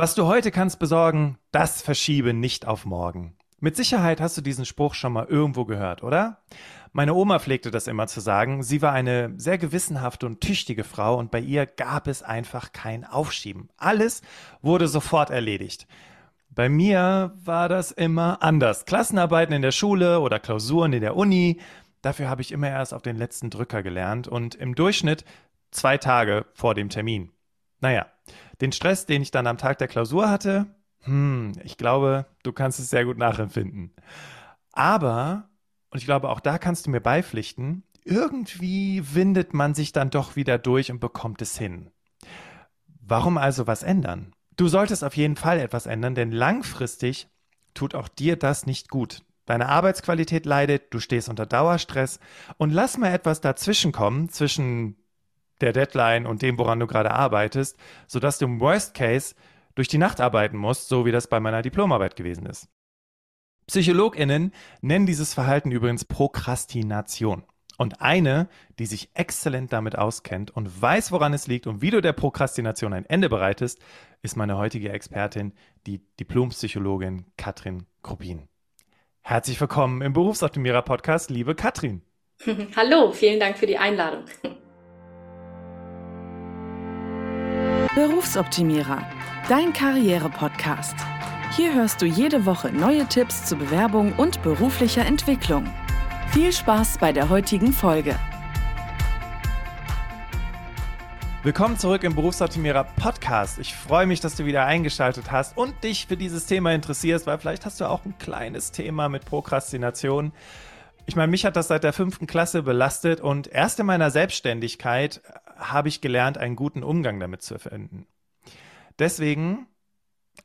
Was du heute kannst besorgen, das verschiebe nicht auf morgen. Mit Sicherheit hast du diesen Spruch schon mal irgendwo gehört, oder? Meine Oma pflegte das immer zu sagen. Sie war eine sehr gewissenhafte und tüchtige Frau und bei ihr gab es einfach kein Aufschieben. Alles wurde sofort erledigt. Bei mir war das immer anders. Klassenarbeiten in der Schule oder Klausuren in der Uni, dafür habe ich immer erst auf den letzten Drücker gelernt und im Durchschnitt zwei Tage vor dem Termin. Naja, den Stress, den ich dann am Tag der Klausur hatte, hm, ich glaube, du kannst es sehr gut nachempfinden. Aber, und ich glaube, auch da kannst du mir beipflichten, irgendwie windet man sich dann doch wieder durch und bekommt es hin. Warum also was ändern? Du solltest auf jeden Fall etwas ändern, denn langfristig tut auch dir das nicht gut. Deine Arbeitsqualität leidet, du stehst unter Dauerstress und lass mal etwas dazwischen kommen, zwischen der Deadline und dem, woran du gerade arbeitest, sodass du im Worst Case durch die Nacht arbeiten musst, so wie das bei meiner Diplomarbeit gewesen ist. PsychologInnen nennen dieses Verhalten übrigens Prokrastination. Und eine, die sich exzellent damit auskennt und weiß, woran es liegt und wie du der Prokrastination ein Ende bereitest, ist meine heutige Expertin, die Diplompsychologin Katrin Krupin. Herzlich willkommen im Berufsoptimierer Podcast, liebe Katrin. Hallo, vielen Dank für die Einladung. Berufsoptimierer, dein Karriere-Podcast. Hier hörst du jede Woche neue Tipps zur Bewerbung und beruflicher Entwicklung. Viel Spaß bei der heutigen Folge. Willkommen zurück im Berufsoptimierer Podcast. Ich freue mich, dass du wieder eingeschaltet hast und dich für dieses Thema interessierst, weil vielleicht hast du auch ein kleines Thema mit Prokrastination. Ich meine, mich hat das seit der fünften Klasse belastet und erst in meiner Selbstständigkeit habe ich gelernt, einen guten Umgang damit zu finden. Deswegen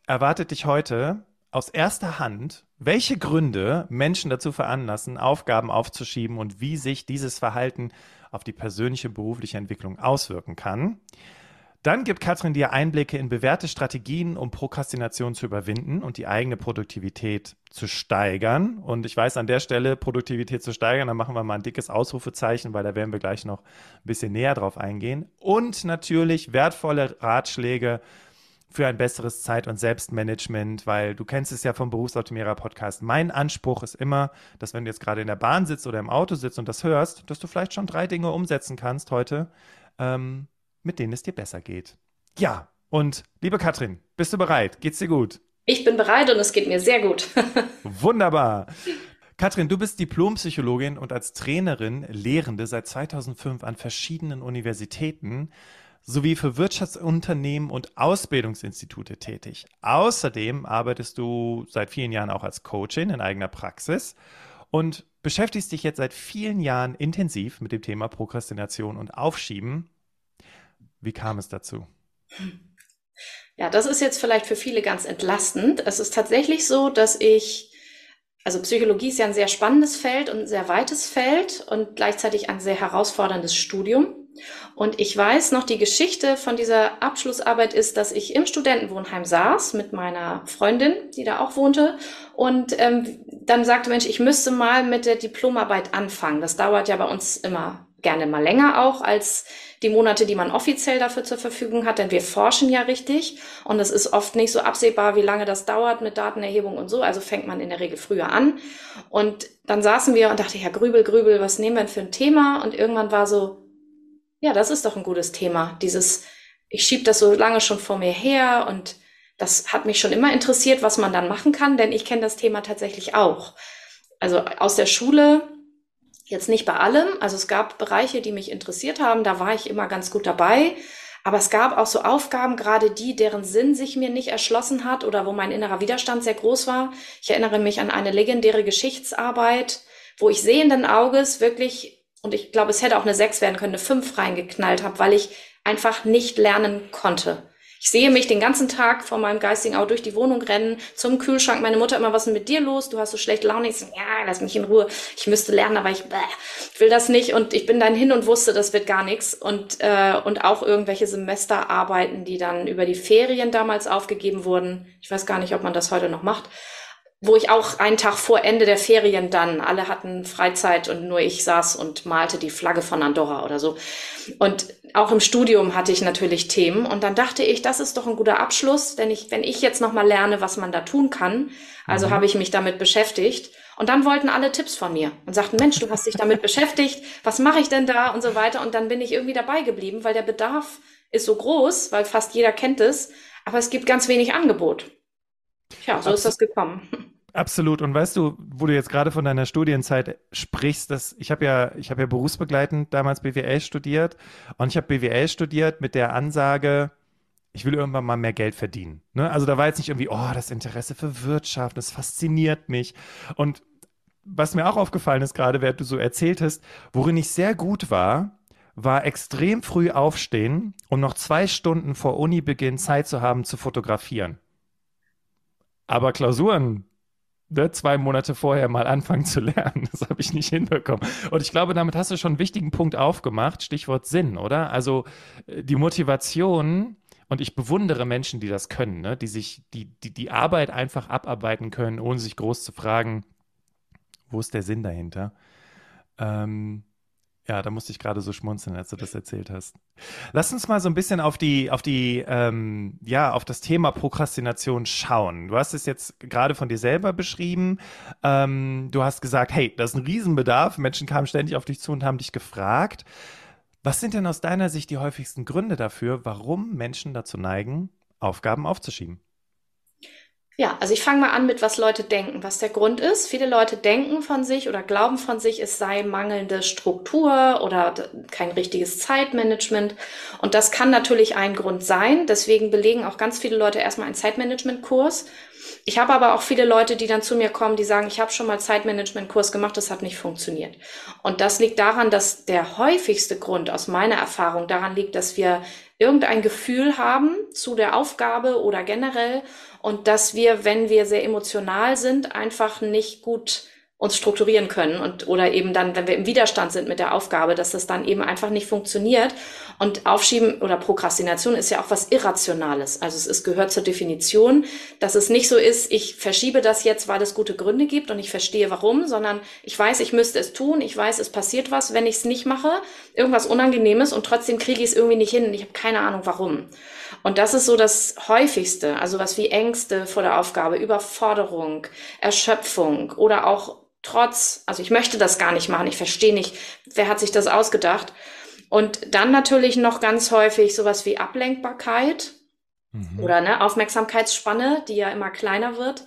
erwartet dich heute aus erster Hand, welche Gründe Menschen dazu veranlassen, Aufgaben aufzuschieben und wie sich dieses Verhalten auf die persönliche berufliche Entwicklung auswirken kann. Dann gibt Katrin dir Einblicke in bewährte Strategien, um Prokrastination zu überwinden und die eigene Produktivität zu steigern. Und ich weiß an der Stelle, Produktivität zu steigern, da machen wir mal ein dickes Ausrufezeichen, weil da werden wir gleich noch ein bisschen näher drauf eingehen. Und natürlich wertvolle Ratschläge für ein besseres Zeit- und Selbstmanagement, weil du kennst es ja vom Berufsoptimierer Podcast. Mein Anspruch ist immer, dass wenn du jetzt gerade in der Bahn sitzt oder im Auto sitzt und das hörst, dass du vielleicht schon drei Dinge umsetzen kannst heute, ähm, mit denen es dir besser geht. Ja, und liebe Katrin, bist du bereit? Geht's dir gut? Ich bin bereit und es geht mir sehr gut. Wunderbar. Katrin, du bist Diplompsychologin und als Trainerin Lehrende seit 2005 an verschiedenen Universitäten sowie für Wirtschaftsunternehmen und Ausbildungsinstitute tätig. Außerdem arbeitest du seit vielen Jahren auch als Coachin in eigener Praxis und beschäftigst dich jetzt seit vielen Jahren intensiv mit dem Thema Prokrastination und Aufschieben. Wie kam es dazu? Ja, das ist jetzt vielleicht für viele ganz entlastend. Es ist tatsächlich so, dass ich, also Psychologie ist ja ein sehr spannendes Feld und ein sehr weites Feld und gleichzeitig ein sehr herausforderndes Studium. Und ich weiß noch, die Geschichte von dieser Abschlussarbeit ist, dass ich im Studentenwohnheim saß mit meiner Freundin, die da auch wohnte. Und ähm, dann sagte Mensch, ich müsste mal mit der Diplomarbeit anfangen. Das dauert ja bei uns immer gerne mal länger auch als die Monate, die man offiziell dafür zur Verfügung hat, denn wir forschen ja richtig und es ist oft nicht so absehbar, wie lange das dauert mit Datenerhebung und so. Also fängt man in der Regel früher an. Und dann saßen wir und dachte, ja, Grübel, Grübel, was nehmen wir denn für ein Thema? Und irgendwann war so, ja, das ist doch ein gutes Thema. Dieses, ich schieb das so lange schon vor mir her und das hat mich schon immer interessiert, was man dann machen kann, denn ich kenne das Thema tatsächlich auch. Also aus der Schule, jetzt nicht bei allem, also es gab Bereiche, die mich interessiert haben, da war ich immer ganz gut dabei. Aber es gab auch so Aufgaben, gerade die, deren Sinn sich mir nicht erschlossen hat oder wo mein innerer Widerstand sehr groß war. Ich erinnere mich an eine legendäre Geschichtsarbeit, wo ich sehenden Auges wirklich und ich glaube, es hätte auch eine 6 werden können, eine 5 reingeknallt habe, weil ich einfach nicht lernen konnte. Ich sehe mich den ganzen Tag vor meinem geistigen Auto durch die Wohnung rennen, zum Kühlschrank. Meine Mutter immer, was ist denn mit dir los? Du hast so schlecht Laune. Ich so, ja, lass mich in Ruhe. Ich müsste lernen, aber ich, bäh, ich will das nicht. Und ich bin dann hin und wusste, das wird gar nichts. Und, äh, und auch irgendwelche Semesterarbeiten, die dann über die Ferien damals aufgegeben wurden. Ich weiß gar nicht, ob man das heute noch macht wo ich auch einen Tag vor Ende der Ferien dann, alle hatten Freizeit und nur ich saß und malte die Flagge von Andorra oder so. Und auch im Studium hatte ich natürlich Themen und dann dachte ich, das ist doch ein guter Abschluss, denn ich, wenn ich jetzt nochmal lerne, was man da tun kann, also mhm. habe ich mich damit beschäftigt und dann wollten alle Tipps von mir und sagten, Mensch, du hast dich damit beschäftigt, was mache ich denn da und so weiter und dann bin ich irgendwie dabei geblieben, weil der Bedarf ist so groß, weil fast jeder kennt es, aber es gibt ganz wenig Angebot. Tja, so Absolut. ist das gekommen. Absolut. Und weißt du, wo du jetzt gerade von deiner Studienzeit sprichst, dass ich habe ja, ich habe ja berufsbegleitend damals BWL studiert und ich habe BWL studiert mit der Ansage, ich will irgendwann mal mehr Geld verdienen. Ne? Also da war jetzt nicht irgendwie, oh, das Interesse für Wirtschaft, das fasziniert mich. Und was mir auch aufgefallen ist, gerade während du so erzählt hast, worin ich sehr gut war, war extrem früh aufstehen, um noch zwei Stunden vor Unibeginn Zeit zu haben zu fotografieren. Aber Klausuren ne, zwei Monate vorher mal anfangen zu lernen. Das habe ich nicht hinbekommen. Und ich glaube, damit hast du schon einen wichtigen Punkt aufgemacht, Stichwort Sinn, oder? Also äh, die Motivation, und ich bewundere Menschen, die das können, ne? die sich die, die, die Arbeit einfach abarbeiten können, ohne sich groß zu fragen, wo ist der Sinn dahinter? Ähm, ja, da musste ich gerade so schmunzeln, als du das erzählt hast. Lass uns mal so ein bisschen auf die, auf die, ähm, ja, auf das Thema Prokrastination schauen. Du hast es jetzt gerade von dir selber beschrieben. Ähm, du hast gesagt, hey, das ist ein Riesenbedarf. Menschen kamen ständig auf dich zu und haben dich gefragt. Was sind denn aus deiner Sicht die häufigsten Gründe dafür, warum Menschen dazu neigen, Aufgaben aufzuschieben? Ja, also ich fange mal an mit, was Leute denken, was der Grund ist. Viele Leute denken von sich oder glauben von sich, es sei mangelnde Struktur oder kein richtiges Zeitmanagement. Und das kann natürlich ein Grund sein. Deswegen belegen auch ganz viele Leute erstmal einen Zeitmanagement-Kurs. Ich habe aber auch viele Leute, die dann zu mir kommen, die sagen, ich habe schon mal Zeitmanagement-Kurs gemacht, das hat nicht funktioniert. Und das liegt daran, dass der häufigste Grund aus meiner Erfahrung daran liegt, dass wir irgendein Gefühl haben zu der Aufgabe oder generell und dass wir, wenn wir sehr emotional sind, einfach nicht gut uns strukturieren können und oder eben dann, wenn wir im Widerstand sind mit der Aufgabe, dass das dann eben einfach nicht funktioniert. Und Aufschieben oder Prokrastination ist ja auch was Irrationales. Also es ist, gehört zur Definition, dass es nicht so ist, ich verschiebe das jetzt, weil es gute Gründe gibt und ich verstehe warum, sondern ich weiß, ich müsste es tun, ich weiß, es passiert was, wenn ich es nicht mache, irgendwas Unangenehmes und trotzdem kriege ich es irgendwie nicht hin und ich habe keine Ahnung warum. Und das ist so das häufigste, also was wie Ängste vor der Aufgabe, Überforderung, Erschöpfung oder auch trotz, also ich möchte das gar nicht machen, ich verstehe nicht, wer hat sich das ausgedacht. Und dann natürlich noch ganz häufig sowas wie Ablenkbarkeit mhm. oder ne, Aufmerksamkeitsspanne, die ja immer kleiner wird.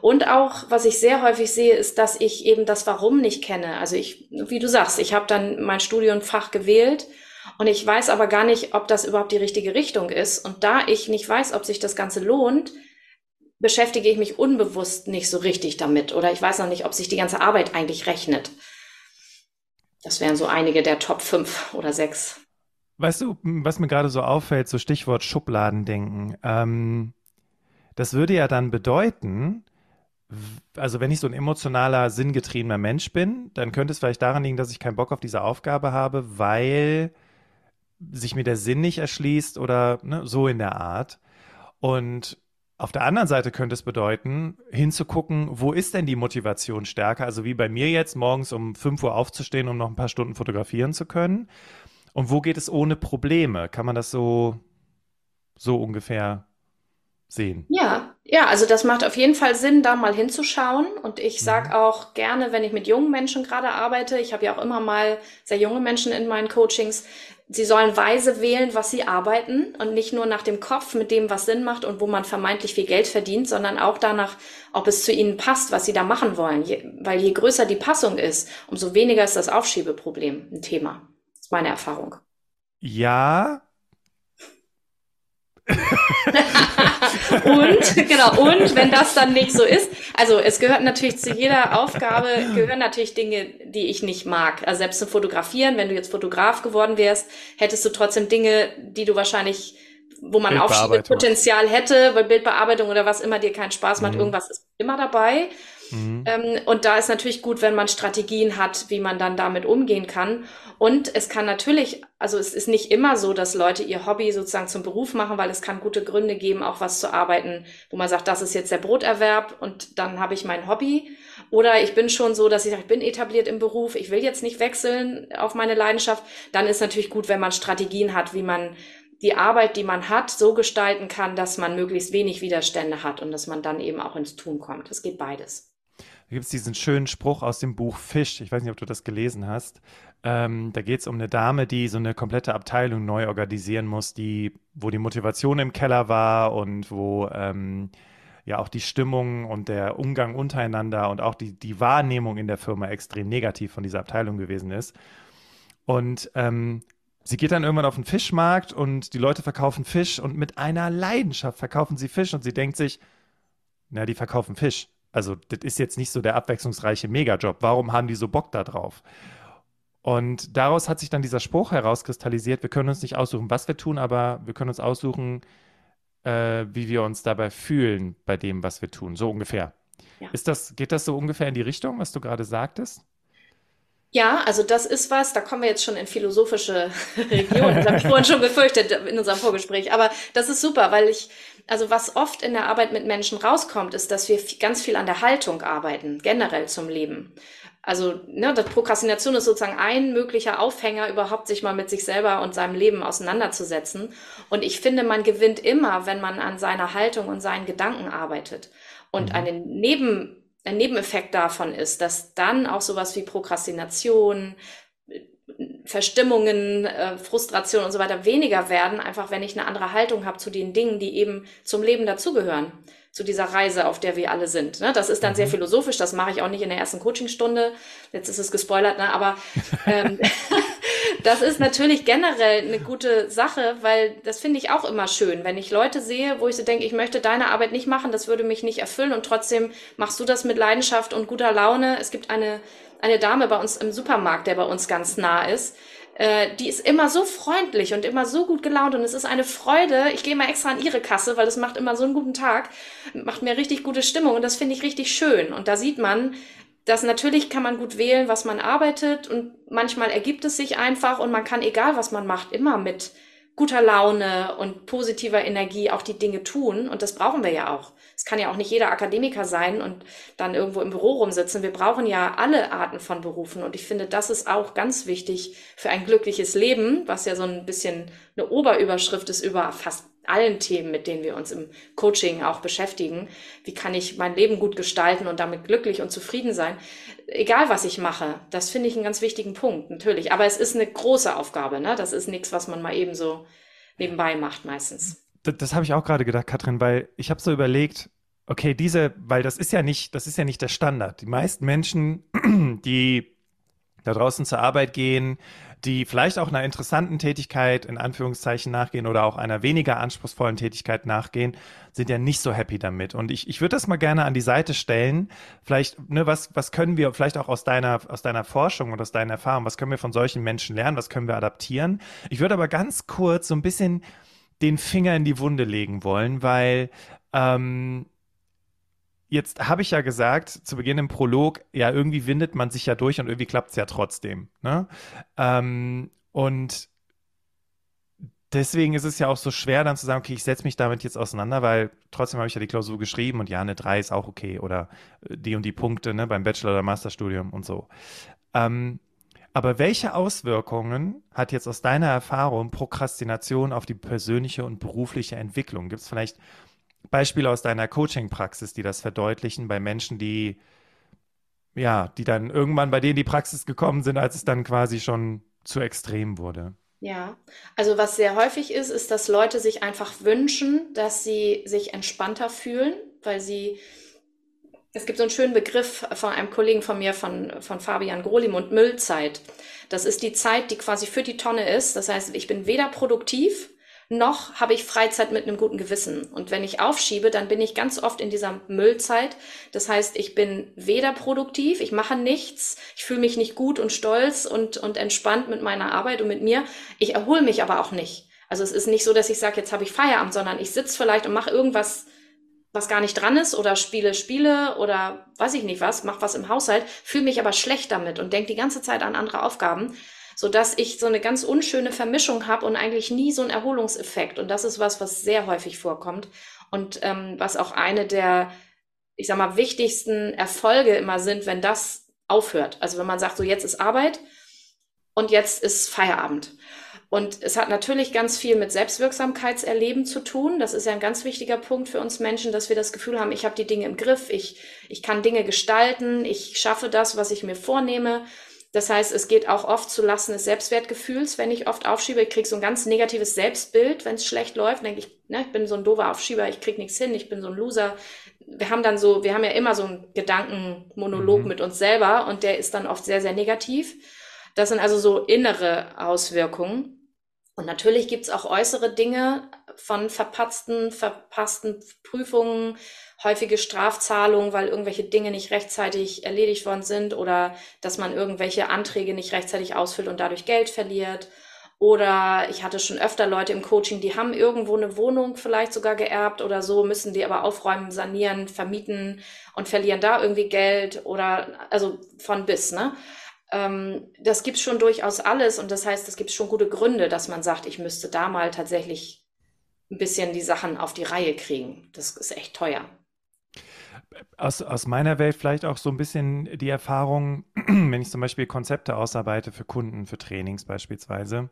Und auch, was ich sehr häufig sehe, ist, dass ich eben das Warum nicht kenne. Also ich, wie du sagst, ich habe dann mein Studienfach gewählt und ich weiß aber gar nicht, ob das überhaupt die richtige Richtung ist. Und da ich nicht weiß, ob sich das Ganze lohnt, beschäftige ich mich unbewusst nicht so richtig damit oder ich weiß noch nicht, ob sich die ganze Arbeit eigentlich rechnet. Das wären so einige der Top 5 oder 6. Weißt du, was mir gerade so auffällt, so Stichwort Schubladendenken. Ähm, das würde ja dann bedeuten, also wenn ich so ein emotionaler, sinngetriebener Mensch bin, dann könnte es vielleicht daran liegen, dass ich keinen Bock auf diese Aufgabe habe, weil sich mir der Sinn nicht erschließt oder ne, so in der Art. Und auf der anderen Seite könnte es bedeuten, hinzugucken, wo ist denn die Motivation stärker? Also wie bei mir jetzt, morgens um 5 Uhr aufzustehen, um noch ein paar Stunden fotografieren zu können. Und wo geht es ohne Probleme? Kann man das so, so ungefähr sehen? Ja, ja, also das macht auf jeden Fall Sinn, da mal hinzuschauen. Und ich sage mhm. auch gerne, wenn ich mit jungen Menschen gerade arbeite, ich habe ja auch immer mal sehr junge Menschen in meinen Coachings, sie sollen weise wählen, was sie arbeiten und nicht nur nach dem Kopf mit dem, was Sinn macht und wo man vermeintlich viel Geld verdient, sondern auch danach, ob es zu ihnen passt, was sie da machen wollen. Je, weil je größer die Passung ist, umso weniger ist das Aufschiebeproblem ein Thema. Das ist meine Erfahrung. Ja, und, genau, und wenn das dann nicht so ist, also es gehört natürlich zu jeder Aufgabe, gehören natürlich Dinge, die ich nicht mag. Also selbst zum Fotografieren, wenn du jetzt Fotograf geworden wärst, hättest du trotzdem Dinge, die du wahrscheinlich, wo man Aufschiebepotenzial hätte, weil Bildbearbeitung oder was immer dir keinen Spaß macht, mhm. irgendwas ist immer dabei. Mhm. Ähm, und da ist natürlich gut, wenn man Strategien hat, wie man dann damit umgehen kann. Und es kann natürlich, also es ist nicht immer so, dass Leute ihr Hobby sozusagen zum Beruf machen, weil es kann gute Gründe geben, auch was zu arbeiten, wo man sagt, das ist jetzt der Broterwerb und dann habe ich mein Hobby. Oder ich bin schon so, dass ich sage, ich bin etabliert im Beruf, ich will jetzt nicht wechseln auf meine Leidenschaft. Dann ist natürlich gut, wenn man Strategien hat, wie man die Arbeit, die man hat, so gestalten kann, dass man möglichst wenig Widerstände hat und dass man dann eben auch ins Tun kommt. Es geht beides. Da gibt es diesen schönen Spruch aus dem Buch Fisch. Ich weiß nicht, ob du das gelesen hast. Ähm, da geht es um eine Dame, die so eine komplette Abteilung neu organisieren muss, die, wo die Motivation im Keller war und wo ähm, ja auch die Stimmung und der Umgang untereinander und auch die, die Wahrnehmung in der Firma extrem negativ von dieser Abteilung gewesen ist. Und ähm, sie geht dann irgendwann auf den Fischmarkt und die Leute verkaufen Fisch und mit einer Leidenschaft verkaufen sie Fisch und sie denkt sich, na, die verkaufen Fisch. Also, das ist jetzt nicht so der abwechslungsreiche Megajob. Warum haben die so Bock da drauf? Und daraus hat sich dann dieser Spruch herauskristallisiert, wir können uns nicht aussuchen, was wir tun, aber wir können uns aussuchen, äh, wie wir uns dabei fühlen bei dem, was wir tun. So ungefähr. Ja. Ist das, geht das so ungefähr in die Richtung, was du gerade sagtest? Ja, also das ist was, da kommen wir jetzt schon in philosophische Regionen. Das habe ich vorhin schon befürchtet in unserem Vorgespräch. Aber das ist super, weil ich, also was oft in der Arbeit mit Menschen rauskommt, ist, dass wir ganz viel an der Haltung arbeiten, generell zum Leben. Also, ne, das Prokrastination ist sozusagen ein möglicher Aufhänger, überhaupt sich mal mit sich selber und seinem Leben auseinanderzusetzen. Und ich finde, man gewinnt immer, wenn man an seiner Haltung und seinen Gedanken arbeitet. Und mhm. eine Neben, ein Nebeneffekt davon ist, dass dann auch sowas wie Prokrastination, Verstimmungen, äh, Frustration und so weiter weniger werden, einfach wenn ich eine andere Haltung habe zu den Dingen, die eben zum Leben dazugehören zu dieser Reise, auf der wir alle sind. Ne? Das ist dann mhm. sehr philosophisch, das mache ich auch nicht in der ersten Coachingstunde. Jetzt ist es gespoilert, ne? aber ähm, das ist natürlich generell eine gute Sache, weil das finde ich auch immer schön, wenn ich Leute sehe, wo ich so denke, ich möchte deine Arbeit nicht machen, das würde mich nicht erfüllen und trotzdem machst du das mit Leidenschaft und guter Laune. Es gibt eine, eine Dame bei uns im Supermarkt, der bei uns ganz nah ist, äh, die ist immer so freundlich und immer so gut gelaunt und es ist eine Freude. Ich gehe mal extra an ihre Kasse, weil es macht immer so einen guten Tag, macht mir richtig gute Stimmung und das finde ich richtig schön. Und da sieht man, dass natürlich kann man gut wählen, was man arbeitet und manchmal ergibt es sich einfach und man kann, egal was man macht, immer mit guter Laune und positiver Energie auch die Dinge tun. Und das brauchen wir ja auch. Es kann ja auch nicht jeder Akademiker sein und dann irgendwo im Büro rumsitzen. Wir brauchen ja alle Arten von Berufen. Und ich finde, das ist auch ganz wichtig für ein glückliches Leben, was ja so ein bisschen eine Oberüberschrift ist über fast allen Themen, mit denen wir uns im Coaching auch beschäftigen. Wie kann ich mein Leben gut gestalten und damit glücklich und zufrieden sein? Egal, was ich mache, das finde ich einen ganz wichtigen Punkt, natürlich. Aber es ist eine große Aufgabe, ne? Das ist nichts, was man mal eben so nebenbei macht meistens. Das, das habe ich auch gerade gedacht, Katrin, weil ich habe so überlegt, okay, diese, weil das ist ja nicht, das ist ja nicht der Standard. Die meisten Menschen, die da draußen zur Arbeit gehen, die vielleicht auch einer interessanten Tätigkeit in Anführungszeichen nachgehen oder auch einer weniger anspruchsvollen Tätigkeit nachgehen, sind ja nicht so happy damit. Und ich, ich würde das mal gerne an die Seite stellen. Vielleicht, ne, was, was können wir vielleicht auch aus deiner, aus deiner Forschung und aus deiner Erfahrung, was können wir von solchen Menschen lernen, was können wir adaptieren? Ich würde aber ganz kurz so ein bisschen den Finger in die Wunde legen wollen, weil ähm, Jetzt habe ich ja gesagt, zu Beginn im Prolog, ja, irgendwie windet man sich ja durch und irgendwie klappt es ja trotzdem. Ne? Ähm, und deswegen ist es ja auch so schwer, dann zu sagen, okay, ich setze mich damit jetzt auseinander, weil trotzdem habe ich ja die Klausur geschrieben und ja, eine 3 ist auch okay oder äh, die und die Punkte ne, beim Bachelor- oder Masterstudium und so. Ähm, aber welche Auswirkungen hat jetzt aus deiner Erfahrung Prokrastination auf die persönliche und berufliche Entwicklung? Gibt es vielleicht Beispiele aus deiner Coaching-Praxis, die das verdeutlichen bei Menschen, die ja, die dann irgendwann bei denen die Praxis gekommen sind, als es dann quasi schon zu extrem wurde. Ja, also was sehr häufig ist, ist, dass Leute sich einfach wünschen, dass sie sich entspannter fühlen, weil sie es gibt so einen schönen Begriff von einem Kollegen von mir, von, von Fabian Grolimund, Müllzeit. Das ist die Zeit, die quasi für die Tonne ist. Das heißt, ich bin weder produktiv, noch habe ich Freizeit mit einem guten Gewissen. Und wenn ich aufschiebe, dann bin ich ganz oft in dieser Müllzeit. Das heißt, ich bin weder produktiv, ich mache nichts, ich fühle mich nicht gut und stolz und, und entspannt mit meiner Arbeit und mit mir. Ich erhole mich aber auch nicht. Also es ist nicht so, dass ich sage, jetzt habe ich Feierabend, sondern ich sitze vielleicht und mache irgendwas was gar nicht dran ist oder spiele Spiele oder weiß ich nicht was, mach was im Haushalt, fühle mich aber schlecht damit und denke die ganze Zeit an andere Aufgaben, so dass ich so eine ganz unschöne Vermischung habe und eigentlich nie so einen Erholungseffekt. Und das ist was, was sehr häufig vorkommt und ähm, was auch eine der, ich sag mal, wichtigsten Erfolge immer sind, wenn das aufhört. Also wenn man sagt, so jetzt ist Arbeit und jetzt ist Feierabend. Und es hat natürlich ganz viel mit Selbstwirksamkeitserleben zu tun. Das ist ja ein ganz wichtiger Punkt für uns Menschen, dass wir das Gefühl haben, ich habe die Dinge im Griff, ich, ich kann Dinge gestalten, ich schaffe das, was ich mir vornehme. Das heißt, es geht auch oft zu Lasten des Selbstwertgefühls, wenn ich oft aufschiebe. Ich kriege so ein ganz negatives Selbstbild, wenn es schlecht läuft. denke ich, ne, ich bin so ein doofer Aufschieber, ich krieg nichts hin, ich bin so ein Loser. Wir haben dann so, wir haben ja immer so einen Gedankenmonolog mhm. mit uns selber und der ist dann oft sehr, sehr negativ. Das sind also so innere Auswirkungen. Und natürlich gibt es auch äußere Dinge von verpatzten, verpassten Prüfungen, häufige Strafzahlungen, weil irgendwelche Dinge nicht rechtzeitig erledigt worden sind oder dass man irgendwelche Anträge nicht rechtzeitig ausfüllt und dadurch Geld verliert. Oder ich hatte schon öfter Leute im Coaching, die haben irgendwo eine Wohnung vielleicht sogar geerbt oder so, müssen die aber aufräumen, sanieren, vermieten und verlieren da irgendwie Geld oder also von bis, ne? Ähm, das gibt schon durchaus alles und das heißt, es gibt schon gute Gründe, dass man sagt, ich müsste da mal tatsächlich ein bisschen die Sachen auf die Reihe kriegen. Das ist echt teuer. Aus, aus meiner Welt vielleicht auch so ein bisschen die Erfahrung, wenn ich zum Beispiel Konzepte ausarbeite für Kunden, für Trainings beispielsweise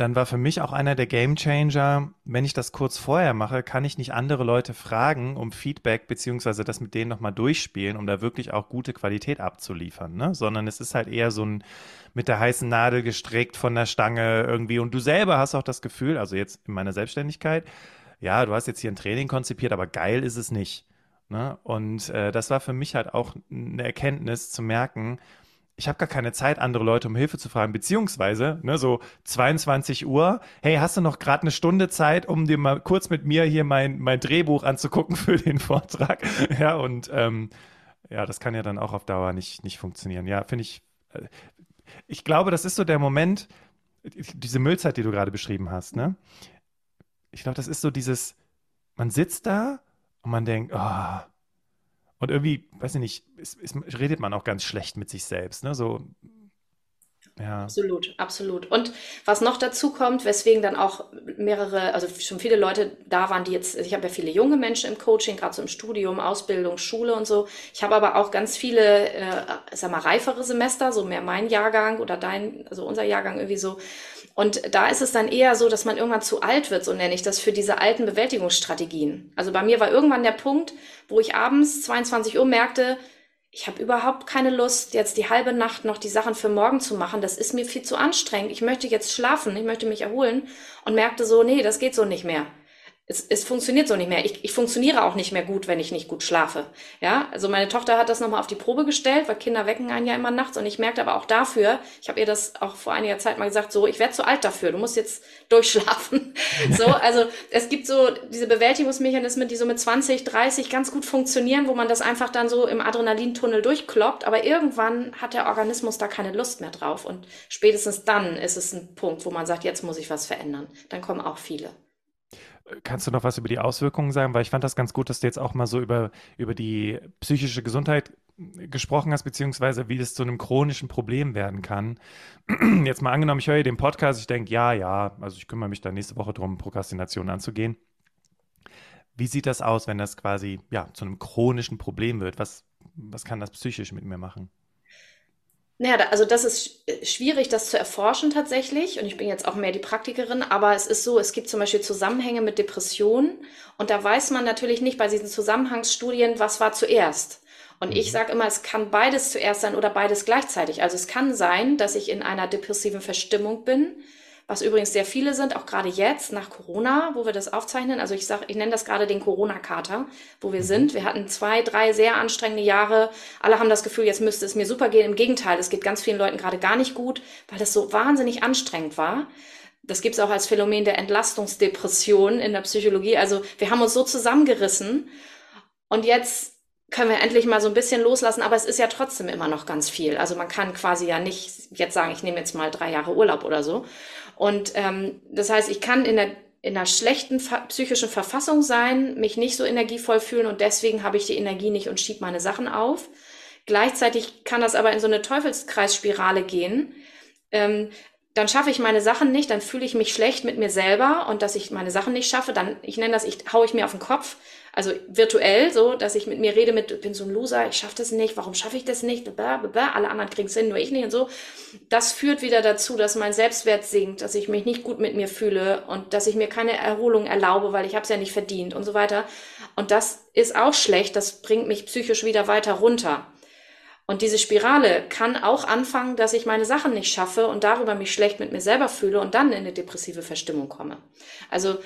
dann war für mich auch einer der Game Changer, wenn ich das kurz vorher mache, kann ich nicht andere Leute fragen um Feedback, beziehungsweise das mit denen nochmal durchspielen, um da wirklich auch gute Qualität abzuliefern, ne? Sondern es ist halt eher so ein mit der heißen Nadel gestrickt von der Stange irgendwie. Und du selber hast auch das Gefühl, also jetzt in meiner Selbstständigkeit, ja, du hast jetzt hier ein Training konzipiert, aber geil ist es nicht. Ne? Und äh, das war für mich halt auch eine Erkenntnis zu merken, ich habe gar keine Zeit, andere Leute um Hilfe zu fragen, beziehungsweise, ne, so 22 Uhr, hey, hast du noch gerade eine Stunde Zeit, um dir mal kurz mit mir hier mein, mein Drehbuch anzugucken für den Vortrag? Ja, und ähm, ja, das kann ja dann auch auf Dauer nicht, nicht funktionieren. Ja, finde ich, äh, ich glaube, das ist so der Moment, diese Müllzeit, die du gerade beschrieben hast, ne? Ich glaube, das ist so dieses, man sitzt da und man denkt, oh, und irgendwie, weiß ich nicht, ist, ist, redet man auch ganz schlecht mit sich selbst. Ne? So, ja. Absolut, absolut. Und was noch dazu kommt, weswegen dann auch mehrere, also schon viele Leute da waren, die jetzt, ich habe ja viele junge Menschen im Coaching, gerade so im Studium, Ausbildung, Schule und so. Ich habe aber auch ganz viele, äh, sag mal, reifere Semester, so mehr mein Jahrgang oder dein, also unser Jahrgang irgendwie so. Und da ist es dann eher so, dass man irgendwann zu alt wird, so nenne ich das, für diese alten Bewältigungsstrategien. Also bei mir war irgendwann der Punkt, wo ich abends 22 Uhr merkte, ich habe überhaupt keine Lust, jetzt die halbe Nacht noch die Sachen für morgen zu machen. Das ist mir viel zu anstrengend. Ich möchte jetzt schlafen, ich möchte mich erholen und merkte so, nee, das geht so nicht mehr es, es funktioniert so nicht mehr. Ich, ich funktioniere auch nicht mehr gut, wenn ich nicht gut schlafe. Ja, also meine Tochter hat das nochmal auf die Probe gestellt, weil Kinder wecken einen ja immer nachts und ich merkte aber auch dafür, ich habe ihr das auch vor einiger Zeit mal gesagt, so, ich werde zu alt dafür, du musst jetzt durchschlafen. so, also es gibt so diese Bewältigungsmechanismen, die so mit 20, 30 ganz gut funktionieren, wo man das einfach dann so im Adrenalintunnel durchkloppt, aber irgendwann hat der Organismus da keine Lust mehr drauf und spätestens dann ist es ein Punkt, wo man sagt, jetzt muss ich was verändern. Dann kommen auch viele. Kannst du noch was über die Auswirkungen sagen? Weil ich fand das ganz gut, dass du jetzt auch mal so über, über die psychische Gesundheit gesprochen hast, beziehungsweise wie das zu einem chronischen Problem werden kann. Jetzt mal angenommen, ich höre den Podcast, ich denke, ja, ja, also ich kümmere mich da nächste Woche drum, Prokrastination anzugehen. Wie sieht das aus, wenn das quasi ja, zu einem chronischen Problem wird? Was, was kann das psychisch mit mir machen? Naja, also das ist äh, schwierig, das zu erforschen tatsächlich. Und ich bin jetzt auch mehr die Praktikerin, aber es ist so, es gibt zum Beispiel Zusammenhänge mit Depressionen. Und da weiß man natürlich nicht bei diesen Zusammenhangsstudien, was war zuerst. Und ich mhm. sage immer, es kann beides zuerst sein oder beides gleichzeitig. Also es kann sein, dass ich in einer depressiven Verstimmung bin, was übrigens sehr viele sind, auch gerade jetzt nach Corona, wo wir das aufzeichnen. Also ich sage, ich nenne das gerade den Corona-Kater, wo wir mhm. sind. Wir hatten zwei, drei sehr anstrengende Jahre. Alle haben das Gefühl, jetzt müsste es mir super gehen. Im Gegenteil, es geht ganz vielen Leuten gerade gar nicht gut, weil das so wahnsinnig anstrengend war. Das gibt es auch als Phänomen der Entlastungsdepression in der Psychologie. Also wir haben uns so zusammengerissen und jetzt können wir endlich mal so ein bisschen loslassen, aber es ist ja trotzdem immer noch ganz viel. Also man kann quasi ja nicht jetzt sagen, ich nehme jetzt mal drei Jahre Urlaub oder so. Und ähm, das heißt, ich kann in der in einer schlechten psychischen Verfassung sein, mich nicht so energievoll fühlen und deswegen habe ich die Energie nicht und schiebe meine Sachen auf. Gleichzeitig kann das aber in so eine Teufelskreisspirale gehen. Ähm, dann schaffe ich meine Sachen nicht, dann fühle ich mich schlecht mit mir selber und dass ich meine Sachen nicht schaffe, dann, ich nenne das, ich haue ich mir auf den Kopf, also virtuell so, dass ich mit mir rede mit, bin so ein Loser, ich schaffe das nicht, warum schaffe ich das nicht, Blablabla, alle anderen kriegen es hin, nur ich nicht und so. Das führt wieder dazu, dass mein Selbstwert sinkt, dass ich mich nicht gut mit mir fühle und dass ich mir keine Erholung erlaube, weil ich habe es ja nicht verdient und so weiter. Und das ist auch schlecht, das bringt mich psychisch wieder weiter runter. Und diese Spirale kann auch anfangen, dass ich meine Sachen nicht schaffe und darüber mich schlecht mit mir selber fühle und dann in eine depressive Verstimmung komme. Also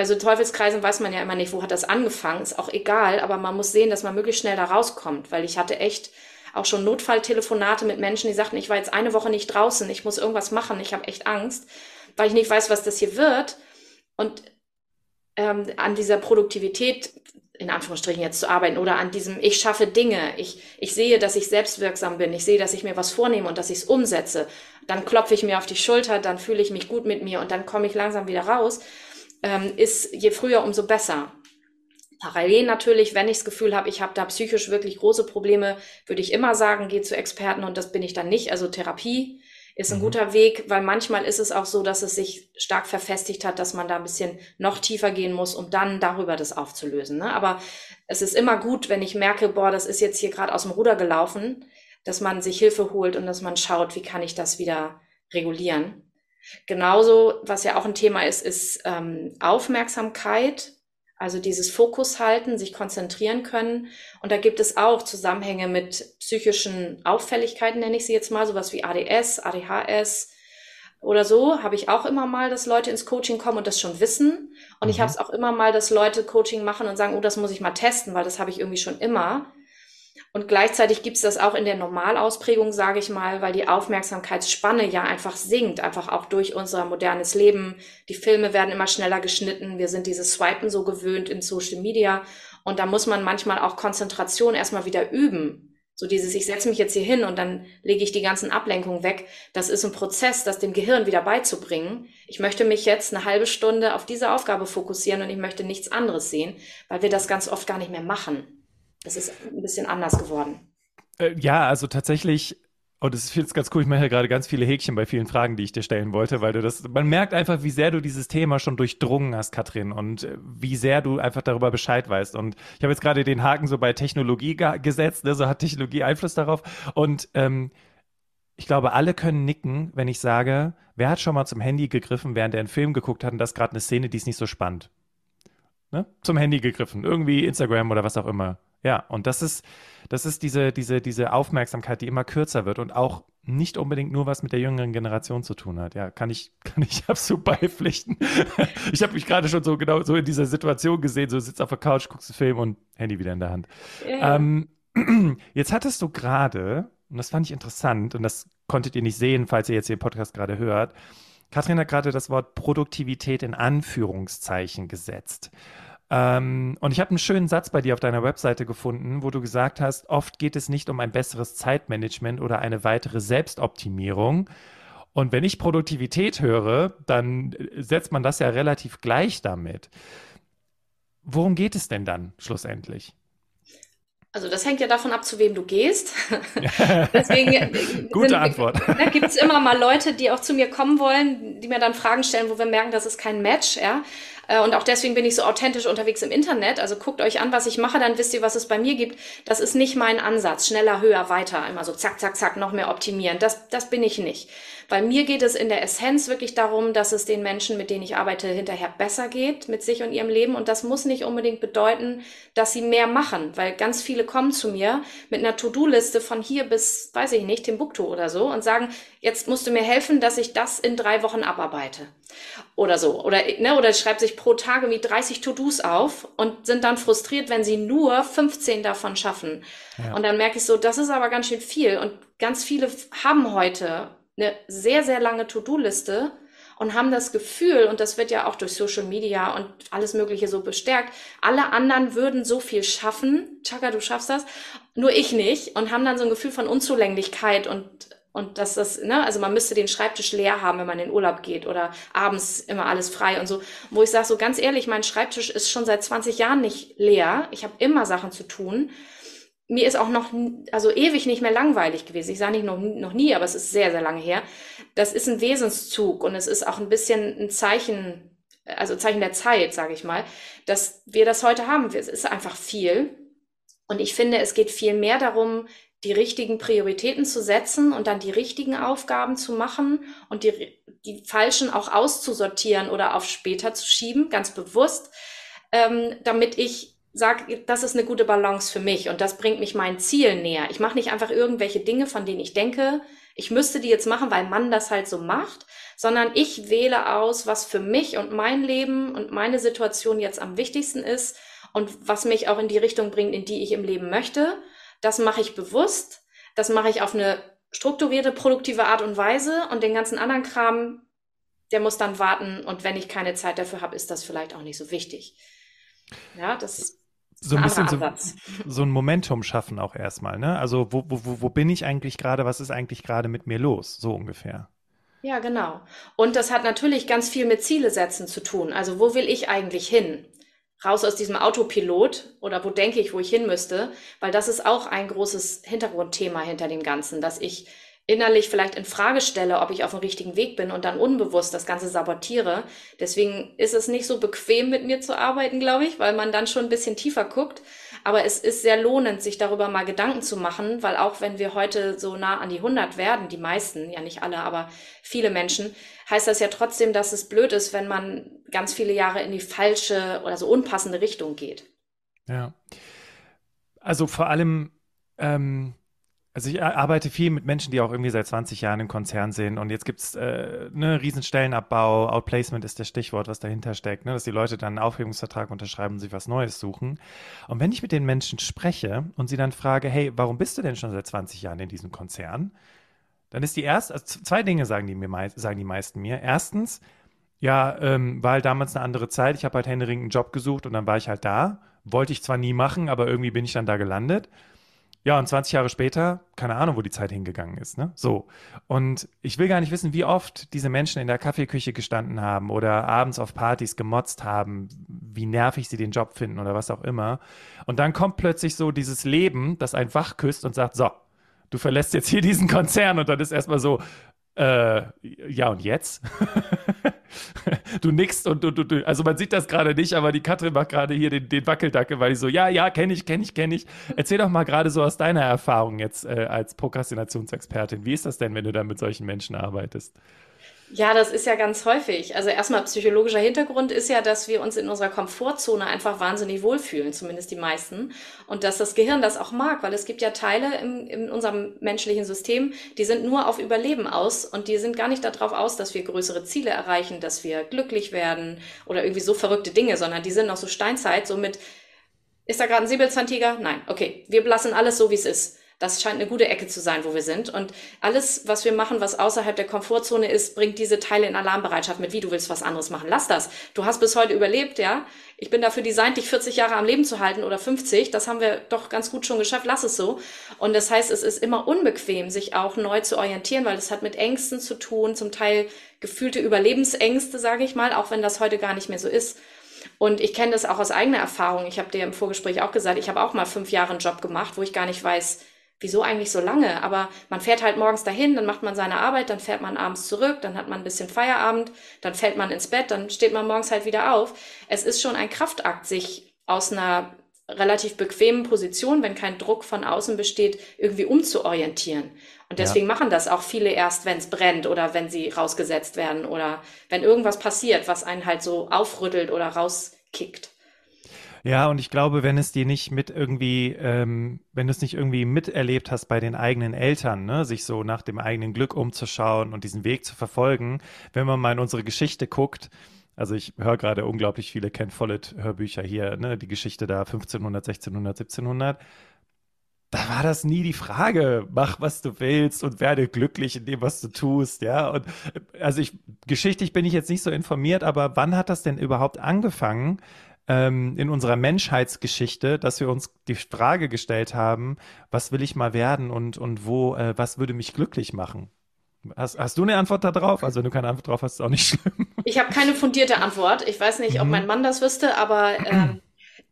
bei so Teufelskreisen weiß man ja immer nicht, wo hat das angefangen, ist auch egal, aber man muss sehen, dass man möglichst schnell da rauskommt, weil ich hatte echt auch schon Notfalltelefonate mit Menschen, die sagten, ich war jetzt eine Woche nicht draußen, ich muss irgendwas machen, ich habe echt Angst, weil ich nicht weiß, was das hier wird. Und ähm, an dieser Produktivität in Anführungsstrichen jetzt zu arbeiten oder an diesem, ich schaffe Dinge, ich, ich sehe, dass ich selbstwirksam bin, ich sehe, dass ich mir was vornehme und dass ich es umsetze, dann klopfe ich mir auf die Schulter, dann fühle ich mich gut mit mir und dann komme ich langsam wieder raus, ähm, ist je früher, umso besser. Parallel natürlich, wenn ich das Gefühl habe, ich habe da psychisch wirklich große Probleme, würde ich immer sagen, geh zu Experten und das bin ich dann nicht. Also Therapie ist ein mhm. guter Weg, weil manchmal ist es auch so, dass es sich stark verfestigt hat, dass man da ein bisschen noch tiefer gehen muss, um dann darüber das aufzulösen. Ne? Aber es ist immer gut, wenn ich merke, boah, das ist jetzt hier gerade aus dem Ruder gelaufen, dass man sich Hilfe holt und dass man schaut, wie kann ich das wieder regulieren. Genauso, was ja auch ein Thema ist, ist ähm, Aufmerksamkeit also dieses Fokus halten, sich konzentrieren können. Und da gibt es auch Zusammenhänge mit psychischen Auffälligkeiten, nenne ich sie jetzt mal, sowas wie ADS, ADHS oder so. Habe ich auch immer mal, dass Leute ins Coaching kommen und das schon wissen. Und mhm. ich habe es auch immer mal, dass Leute Coaching machen und sagen, oh, das muss ich mal testen, weil das habe ich irgendwie schon immer. Und gleichzeitig gibt es das auch in der Normalausprägung, sage ich mal, weil die Aufmerksamkeitsspanne ja einfach sinkt, einfach auch durch unser modernes Leben. Die Filme werden immer schneller geschnitten. Wir sind dieses Swipen so gewöhnt in Social Media. Und da muss man manchmal auch Konzentration erstmal wieder üben. So dieses, ich setze mich jetzt hier hin und dann lege ich die ganzen Ablenkungen weg. Das ist ein Prozess, das dem Gehirn wieder beizubringen. Ich möchte mich jetzt eine halbe Stunde auf diese Aufgabe fokussieren und ich möchte nichts anderes sehen, weil wir das ganz oft gar nicht mehr machen. Es ist ein bisschen anders geworden. Äh, ja, also tatsächlich und es ist jetzt ganz cool, ich mache ja gerade ganz viele Häkchen bei vielen Fragen, die ich dir stellen wollte, weil du das, man merkt einfach, wie sehr du dieses Thema schon durchdrungen hast, Katrin, und äh, wie sehr du einfach darüber Bescheid weißt. Und ich habe jetzt gerade den Haken so bei Technologie gesetzt, ne, so hat Technologie Einfluss darauf. Und ähm, ich glaube, alle können nicken, wenn ich sage, wer hat schon mal zum Handy gegriffen, während er einen Film geguckt hat und das gerade eine Szene, die ist nicht so spannend. Ne? Zum Handy gegriffen, irgendwie Instagram oder was auch immer. Ja, und das ist, das ist diese, diese, diese Aufmerksamkeit, die immer kürzer wird und auch nicht unbedingt nur was mit der jüngeren Generation zu tun hat. Ja, kann ich, kann ich absolut beipflichten. ich habe mich gerade schon so genau so in dieser Situation gesehen, so sitzt auf der Couch, guckst einen Film und Handy wieder in der Hand. Yeah. Ähm, jetzt hattest du gerade, und das fand ich interessant, und das konntet ihr nicht sehen, falls ihr jetzt den Podcast gerade hört, Katrin hat gerade das Wort Produktivität in Anführungszeichen gesetzt. Ähm, und ich habe einen schönen Satz bei dir auf deiner Webseite gefunden, wo du gesagt hast, oft geht es nicht um ein besseres Zeitmanagement oder eine weitere Selbstoptimierung. Und wenn ich Produktivität höre, dann setzt man das ja relativ gleich damit. Worum geht es denn dann schlussendlich? Also das hängt ja davon ab, zu wem du gehst. Deswegen äh, Gute sind, Antwort. Da gibt es immer mal Leute, die auch zu mir kommen wollen, die mir dann Fragen stellen, wo wir merken, das ist kein Match. Ja? Äh, und auch deswegen bin ich so authentisch unterwegs im Internet. Also guckt euch an, was ich mache, dann wisst ihr, was es bei mir gibt. Das ist nicht mein Ansatz. Schneller, höher, weiter. Immer so zack, zack, zack, noch mehr optimieren. Das, das bin ich nicht. Bei mir geht es in der Essenz wirklich darum, dass es den Menschen, mit denen ich arbeite, hinterher besser geht mit sich und ihrem Leben. Und das muss nicht unbedingt bedeuten, dass sie mehr machen, weil ganz viele kommen zu mir mit einer To-Do-Liste von hier bis, weiß ich nicht, Timbuktu oder so und sagen, jetzt musst du mir helfen, dass ich das in drei Wochen abarbeite. Oder so. Oder, ne, oder schreibt sich pro Tag irgendwie 30 To-Dos auf und sind dann frustriert, wenn sie nur 15 davon schaffen. Ja. Und dann merke ich so, das ist aber ganz schön viel. Und ganz viele haben heute eine sehr, sehr lange To-Do-Liste und haben das Gefühl, und das wird ja auch durch Social Media und alles Mögliche so bestärkt, alle anderen würden so viel schaffen. Chaka, du schaffst das. Nur ich nicht. Und haben dann so ein Gefühl von Unzulänglichkeit und Und dass das, ne, also man müsste den Schreibtisch leer haben, wenn man in Urlaub geht oder abends immer alles frei und so. Wo ich sage, so ganz ehrlich, mein Schreibtisch ist schon seit 20 Jahren nicht leer. Ich habe immer Sachen zu tun. Mir ist auch noch, also ewig nicht mehr langweilig gewesen. Ich sage nicht noch, noch nie, aber es ist sehr, sehr lange her. Das ist ein Wesenszug und es ist auch ein bisschen ein Zeichen, also Zeichen der Zeit, sage ich mal, dass wir das heute haben. Es ist einfach viel. Und ich finde, es geht viel mehr darum, die richtigen Prioritäten zu setzen und dann die richtigen Aufgaben zu machen und die, die falschen auch auszusortieren oder auf später zu schieben, ganz bewusst, ähm, damit ich sage, das ist eine gute Balance für mich und das bringt mich meinen Zielen näher. Ich mache nicht einfach irgendwelche Dinge, von denen ich denke, ich müsste die jetzt machen, weil man das halt so macht, sondern ich wähle aus, was für mich und mein Leben und meine Situation jetzt am wichtigsten ist und was mich auch in die Richtung bringt, in die ich im Leben möchte das mache ich bewusst, das mache ich auf eine strukturierte, produktive Art und Weise und den ganzen anderen Kram, der muss dann warten und wenn ich keine Zeit dafür habe, ist das vielleicht auch nicht so wichtig. Ja, das ist so ein bisschen so, so, ein Momentum schaffen auch erstmal, ne? Also wo, wo, wo bin ich eigentlich gerade, was ist eigentlich gerade mit mir los, so ungefähr. Ja, genau. Und das hat natürlich ganz viel mit Ziele setzen zu tun. Also wo will ich eigentlich hin? raus aus diesem Autopilot oder wo denke ich, wo ich hin müsste, weil das ist auch ein großes Hintergrundthema hinter dem Ganzen, dass ich innerlich vielleicht in Frage stelle, ob ich auf dem richtigen Weg bin und dann unbewusst das Ganze sabotiere. Deswegen ist es nicht so bequem mit mir zu arbeiten, glaube ich, weil man dann schon ein bisschen tiefer guckt. Aber es ist sehr lohnend, sich darüber mal Gedanken zu machen, weil auch wenn wir heute so nah an die 100 werden, die meisten, ja nicht alle, aber viele Menschen, heißt das ja trotzdem, dass es blöd ist, wenn man ganz viele Jahre in die falsche oder so unpassende Richtung geht. Ja. Also vor allem, ähm, also ich arbeite viel mit Menschen, die auch irgendwie seit 20 Jahren im Konzern sind und jetzt gibt es äh, ne Riesenstellenabbau, Outplacement ist das Stichwort, was dahinter steckt, ne, dass die Leute dann einen Aufhebungsvertrag unterschreiben und sich was Neues suchen. Und wenn ich mit den Menschen spreche und sie dann frage, hey, warum bist du denn schon seit 20 Jahren in diesem Konzern? Dann ist die erste, also zwei Dinge sagen die, mir, sagen die meisten mir. Erstens, ja, ähm, war halt damals eine andere Zeit. Ich habe halt Henry einen Job gesucht und dann war ich halt da. Wollte ich zwar nie machen, aber irgendwie bin ich dann da gelandet. Ja, und 20 Jahre später, keine Ahnung, wo die Zeit hingegangen ist. Ne? So. Und ich will gar nicht wissen, wie oft diese Menschen in der Kaffeeküche gestanden haben oder abends auf Partys gemotzt haben, wie nervig sie den Job finden oder was auch immer. Und dann kommt plötzlich so dieses Leben, das einen wach küsst und sagt, so, du verlässt jetzt hier diesen Konzern und dann ist erstmal so, äh, ja und jetzt? du nickst und du, du, du, also man sieht das gerade nicht, aber die Katrin macht gerade hier den, den Wackeldackel, weil ich so, ja, ja, kenne ich, kenne ich, kenne ich. Erzähl doch mal gerade so aus deiner Erfahrung jetzt äh, als Prokrastinationsexpertin. Wie ist das denn, wenn du da mit solchen Menschen arbeitest? Ja, das ist ja ganz häufig. Also erstmal psychologischer Hintergrund ist ja, dass wir uns in unserer Komfortzone einfach wahnsinnig wohlfühlen, zumindest die meisten. Und dass das Gehirn das auch mag, weil es gibt ja Teile im, in unserem menschlichen System, die sind nur auf Überleben aus und die sind gar nicht darauf aus, dass wir größere Ziele erreichen, dass wir glücklich werden oder irgendwie so verrückte Dinge, sondern die sind noch so Steinzeit, so mit, ist da gerade ein Säbelzahntiger? Nein, okay, wir lassen alles so, wie es ist. Das scheint eine gute Ecke zu sein, wo wir sind. Und alles, was wir machen, was außerhalb der Komfortzone ist, bringt diese Teile in Alarmbereitschaft mit. Wie, du willst was anderes machen? Lass das. Du hast bis heute überlebt, ja? Ich bin dafür designt, dich 40 Jahre am Leben zu halten oder 50. Das haben wir doch ganz gut schon geschafft. Lass es so. Und das heißt, es ist immer unbequem, sich auch neu zu orientieren, weil es hat mit Ängsten zu tun, zum Teil gefühlte Überlebensängste, sage ich mal, auch wenn das heute gar nicht mehr so ist. Und ich kenne das auch aus eigener Erfahrung. Ich habe dir im Vorgespräch auch gesagt, ich habe auch mal fünf Jahre einen Job gemacht, wo ich gar nicht weiß, wieso eigentlich so lange? Aber man fährt halt morgens dahin, dann macht man seine Arbeit, dann fährt man abends zurück, dann hat man ein bisschen Feierabend, dann fällt man ins Bett, dann steht man morgens halt wieder auf. Es ist schon ein Kraftakt, sich aus einer relativ bequemen Position, wenn kein Druck von außen besteht, irgendwie umzuorientieren. Und deswegen ja. machen das auch viele erst, wenn es brennt oder wenn sie rausgesetzt werden oder wenn irgendwas passiert, was einen halt so aufrüttelt oder rauskickt. Ja, und ich glaube, wenn es dir nicht mit irgendwie, ähm, wenn du es nicht irgendwie miterlebt hast bei den eigenen Eltern, ne, sich so nach dem eigenen Glück umzuschauen und diesen Weg zu verfolgen, wenn man mal in unsere Geschichte guckt, also ich höre gerade unglaublich viele Ken Follett-Hörbücher hier, ne, die Geschichte da 1500, 1600, 1700 da war das nie die Frage, mach was du willst und werde glücklich in dem, was du tust, ja. Und also ich, geschichtlich bin ich jetzt nicht so informiert, aber wann hat das denn überhaupt angefangen, ähm, in unserer Menschheitsgeschichte, dass wir uns die Frage gestellt haben, was will ich mal werden und, und wo, äh, was würde mich glücklich machen? Hast, hast du eine Antwort darauf? Also wenn du keine Antwort drauf hast, ist auch nicht schlimm. Ich habe keine fundierte Antwort. Ich weiß nicht, ob mhm. mein Mann das wüsste, aber ähm,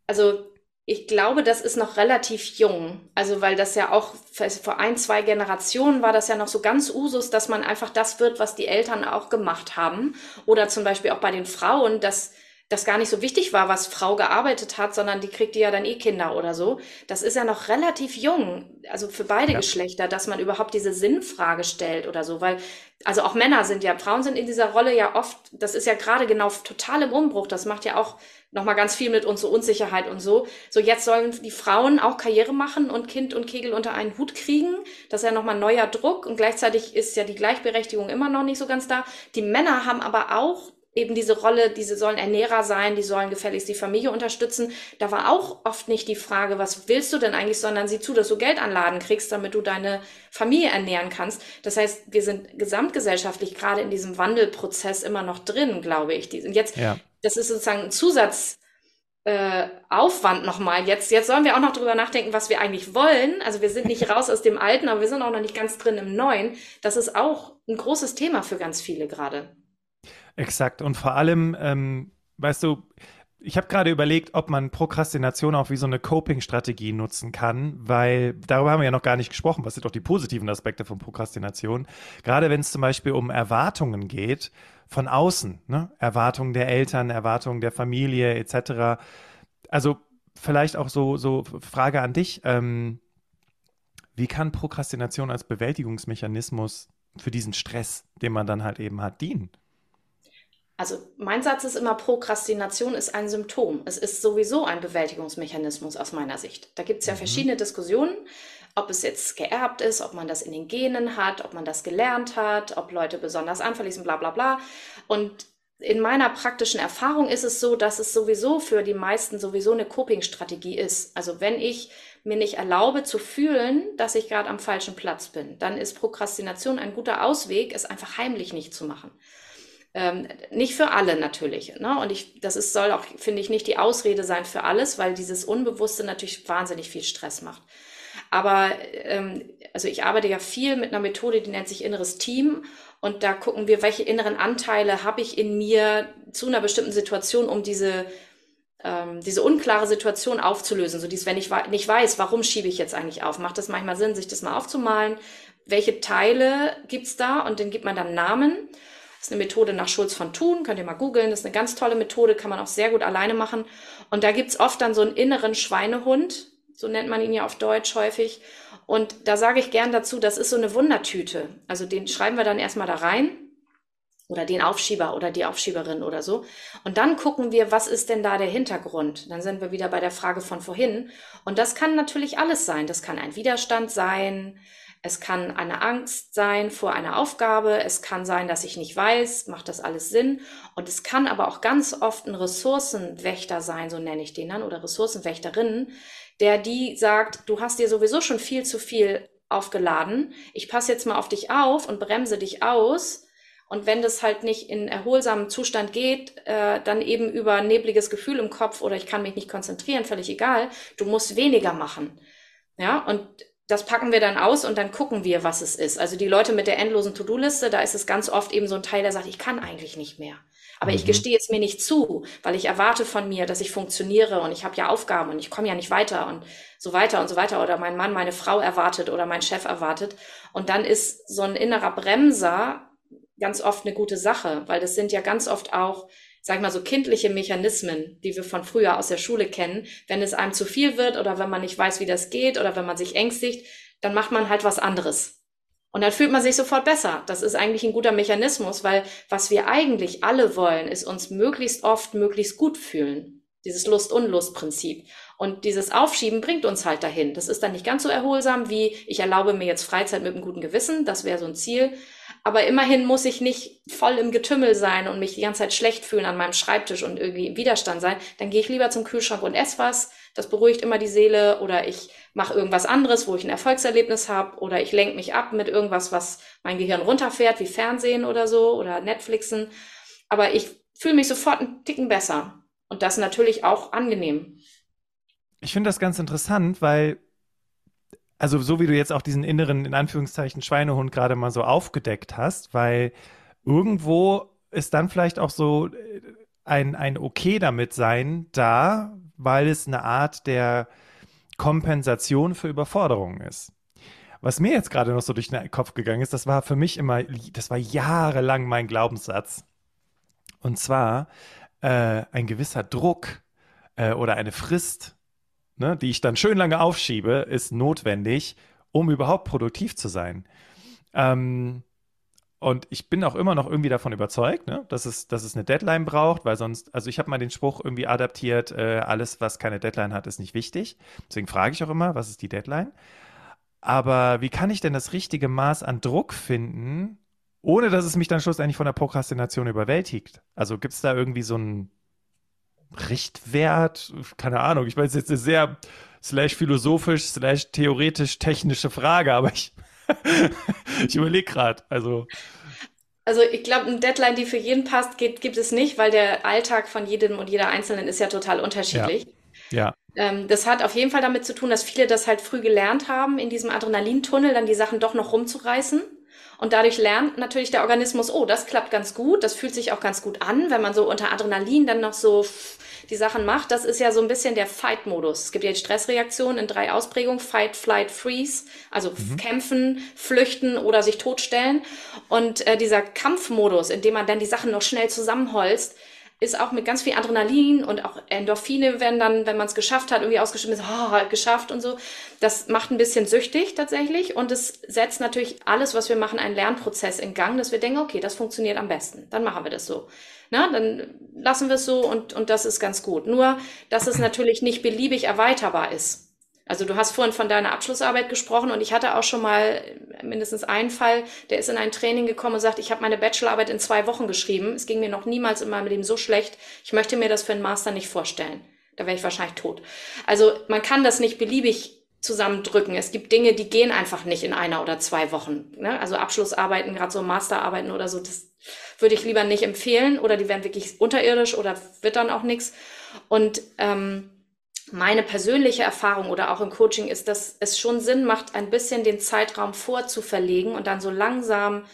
also ich glaube, das ist noch relativ jung. Also, weil das ja auch vor ein, zwei Generationen war das ja noch so ganz Usus, dass man einfach das wird, was die Eltern auch gemacht haben. Oder zum Beispiel auch bei den Frauen, dass das gar nicht so wichtig war, was Frau gearbeitet hat, sondern die kriegte ja dann eh Kinder oder so. Das ist ja noch relativ jung, also für beide ja. Geschlechter, dass man überhaupt diese Sinnfrage stellt oder so, weil also auch Männer sind ja, Frauen sind in dieser Rolle ja oft, das ist ja gerade genau total im Umbruch, das macht ja auch nochmal ganz viel mit uns so Unsicherheit und so. So jetzt sollen die Frauen auch Karriere machen und Kind und Kegel unter einen Hut kriegen. Das ist ja nochmal neuer Druck und gleichzeitig ist ja die Gleichberechtigung immer noch nicht so ganz da. Die Männer haben aber auch eben diese Rolle, diese sollen Ernährer sein, die sollen gefälligst die Familie unterstützen. Da war auch oft nicht die Frage, was willst du denn eigentlich, sondern sieh zu, dass du Geld an Laden kriegst, damit du deine Familie ernähren kannst. Das heißt, wir sind gesamtgesellschaftlich gerade in diesem Wandelprozess immer noch drin, glaube ich. Und jetzt, ja. das ist sozusagen ein Zusatz, äh, Aufwand nochmal. Jetzt, jetzt sollen wir auch noch drüber nachdenken, was wir eigentlich wollen. Also wir sind nicht raus aus dem Alten, aber wir sind auch noch nicht ganz drin im Neuen. Das ist auch ein großes Thema für ganz viele gerade. Exakt. Und vor allem, ähm, weißt du, ich habe gerade überlegt, ob man Prokrastination auch wie so eine Coping-Strategie nutzen kann, weil darüber haben wir ja noch gar nicht gesprochen. Was sind doch die positiven Aspekte von Prokrastination? Gerade wenn es zum Beispiel um Erwartungen geht von außen, ne? Erwartungen der Eltern, Erwartungen der Familie etc. Also vielleicht auch so so Frage an dich: ähm, Wie kann Prokrastination als Bewältigungsmechanismus für diesen Stress, den man dann halt eben hat, dienen? Also mein Satz ist immer, Prokrastination ist ein Symptom. Es ist sowieso ein Bewältigungsmechanismus aus meiner Sicht. Da gibt es ja mhm. verschiedene Diskussionen, ob es jetzt geerbt ist, ob man das in den Genen hat, ob man das gelernt hat, ob Leute besonders anfällig sind, bla bla bla. Und in meiner praktischen Erfahrung ist es so, dass es sowieso für die meisten sowieso eine Coping-Strategie ist. Also wenn ich mir nicht erlaube zu fühlen, dass ich gerade am falschen Platz bin, dann ist Prokrastination ein guter Ausweg, es einfach heimlich nicht zu machen. Ähm, nicht für alle natürlich. Ne? Und ich, das ist, soll auch, finde ich, nicht die Ausrede sein für alles, weil dieses Unbewusste natürlich wahnsinnig viel Stress macht. Aber ähm, also ich arbeite ja viel mit einer Methode, die nennt sich inneres Team. Und da gucken wir, welche inneren Anteile habe ich in mir zu einer bestimmten Situation, um diese, ähm, diese unklare Situation aufzulösen. So dies, wenn ich nicht weiß, warum schiebe ich jetzt eigentlich auf, macht das manchmal Sinn, sich das mal aufzumalen. Welche Teile gibt's da? Und dann gibt man dann Namen. Das ist eine Methode nach Schulz von Thun, könnt ihr mal googeln. Das ist eine ganz tolle Methode, kann man auch sehr gut alleine machen. Und da gibt's oft dann so einen inneren Schweinehund, so nennt man ihn ja auf Deutsch häufig. Und da sage ich gern dazu, das ist so eine Wundertüte. Also den schreiben wir dann erstmal da rein oder den Aufschieber oder die Aufschieberin oder so. Und dann gucken wir, was ist denn da der Hintergrund? Dann sind wir wieder bei der Frage von vorhin. Und das kann natürlich alles sein. Das kann ein Widerstand sein. Es kann eine Angst sein vor einer Aufgabe. Es kann sein, dass ich nicht weiß, macht das alles Sinn. Und es kann aber auch ganz oft ein Ressourcenwächter sein, so nenne ich den dann, oder Ressourcenwächterinnen, der die sagt, du hast dir sowieso schon viel zu viel aufgeladen. Ich passe jetzt mal auf dich auf und bremse dich aus. Und wenn das halt nicht in erholsamen Zustand geht, äh, dann eben über nebliges Gefühl im Kopf oder ich kann mich nicht konzentrieren, völlig egal. Du musst weniger machen. Ja, und das packen wir dann aus und dann gucken wir, was es ist. Also die Leute mit der endlosen To-Do-Liste, da ist es ganz oft eben so ein Teil, der sagt, ich kann eigentlich nicht mehr. Aber mhm. ich gestehe es mir nicht zu, weil ich erwarte von mir, dass ich funktioniere und ich habe ja Aufgaben und ich komme ja nicht weiter und so weiter und so weiter. Oder mein Mann, meine Frau erwartet oder mein Chef erwartet. Und dann ist so ein innerer Bremser ganz oft eine gute Sache, weil das sind ja ganz oft auch sag mal, so kindliche Mechanismen, die wir von früher aus der Schule kennen. Wenn es einem zu viel wird oder wenn man nicht weiß, wie das geht oder wenn man sich ängstigt, dann macht man halt was anderes. Und dann fühlt man sich sofort besser. Das ist eigentlich ein guter Mechanismus, weil was wir eigentlich alle wollen, ist uns möglichst oft möglichst gut fühlen. Dieses Lust-Unlust-Prinzip. Und dieses Aufschieben bringt uns halt dahin. Das ist dann nicht ganz so erholsam wie ich erlaube mir jetzt Freizeit mit einem guten Gewissen. Das wäre so ein Ziel. Aber immerhin muss ich nicht voll im Getümmel sein und mich die ganze Zeit schlecht fühlen an meinem Schreibtisch und irgendwie im Widerstand sein. Dann gehe ich lieber zum Kühlschrank und esse was. Das beruhigt immer die Seele. Oder ich mache irgendwas anderes, wo ich ein Erfolgserlebnis habe. Oder ich lenke mich ab mit irgendwas, was mein Gehirn runterfährt, wie Fernsehen oder so oder Netflixen. Aber ich fühle mich sofort einen Ticken besser. Und das natürlich auch angenehm. Ich finde das ganz interessant, weil, also so wie du jetzt auch diesen inneren, in Anführungszeichen, Schweinehund gerade mal so aufgedeckt hast, weil irgendwo ist dann vielleicht auch so äh, ein, ein Okay damit sein da, weil es eine Art der Kompensation für Überforderung ist. Was mir jetzt gerade noch so durch den Kopf gegangen ist, das war für mich immer, das war jahrelang mein Glaubenssatz. Und zwar äh, ein gewisser Druck äh, oder eine Frist, ne, die ich dann schön lange aufschiebe, ist notwendig, um überhaupt produktiv zu sein. Ähm, und ich bin auch immer noch irgendwie davon überzeugt, ne, dass, es, dass es eine Deadline braucht, weil sonst, also ich habe mal den Spruch irgendwie adaptiert, äh, alles, was keine Deadline hat, ist nicht wichtig. Deswegen frage ich auch immer, was ist die Deadline? Aber wie kann ich denn das richtige Maß an Druck finden, ohne dass es mich dann schlussendlich von der Prokrastination überwältigt? Also gibt es da irgendwie so einen Richtwert? Keine Ahnung, ich weiß jetzt eine sehr slash philosophisch, slash theoretisch technische Frage, aber ich ich überlege gerade. Also. Also ich glaube, eine Deadline, die für jeden passt, geht, gibt es nicht, weil der Alltag von jedem und jeder Einzelnen ist ja total unterschiedlich. Ja. ja. Ähm, das hat auf jeden Fall damit zu tun, dass viele das halt früh gelernt haben, in diesem Adrenalintunnel dann die Sachen doch noch rumzureißen. Und dadurch lernt natürlich der Organismus, oh, das klappt ganz gut, das fühlt sich auch ganz gut an, wenn man so unter Adrenalin dann noch so die Sachen macht. Das ist ja so ein bisschen der Fight-Modus. Es gibt ja die Stressreaktion in drei Ausprägungen. Fight, Flight, Freeze. Also mhm. kämpfen, flüchten oder sich totstellen. Und äh, dieser Kampfmodus, in dem man dann die Sachen noch schnell zusammenholzt, ist auch mit ganz viel Adrenalin und auch Endorphine werden dann, wenn man es geschafft hat, irgendwie ausgeschüttet, oh, geschafft und so. Das macht ein bisschen süchtig tatsächlich und es setzt natürlich alles, was wir machen, einen Lernprozess in Gang, dass wir denken, okay, das funktioniert am besten, dann machen wir das so. Na, dann lassen wir es so und, und das ist ganz gut. Nur, dass es natürlich nicht beliebig erweiterbar ist. Also du hast vorhin von deiner Abschlussarbeit gesprochen und ich hatte auch schon mal mindestens einen Fall, der ist in ein Training gekommen und sagt, ich habe meine Bachelorarbeit in zwei Wochen geschrieben. Es ging mir noch niemals in meinem Leben so schlecht. Ich möchte mir das für einen Master nicht vorstellen. Da wäre ich wahrscheinlich tot. Also man kann das nicht beliebig zusammendrücken. Es gibt Dinge, die gehen einfach nicht in einer oder zwei Wochen. Ne? Also Abschlussarbeiten, gerade so Masterarbeiten oder so, das würde ich lieber nicht empfehlen oder die werden wirklich unterirdisch oder wird dann auch nichts. Und ähm, meine persönliche Erfahrung oder auch im Coaching ist, dass es schon Sinn macht, ein bisschen den Zeitraum vorzuverlegen und dann so langsam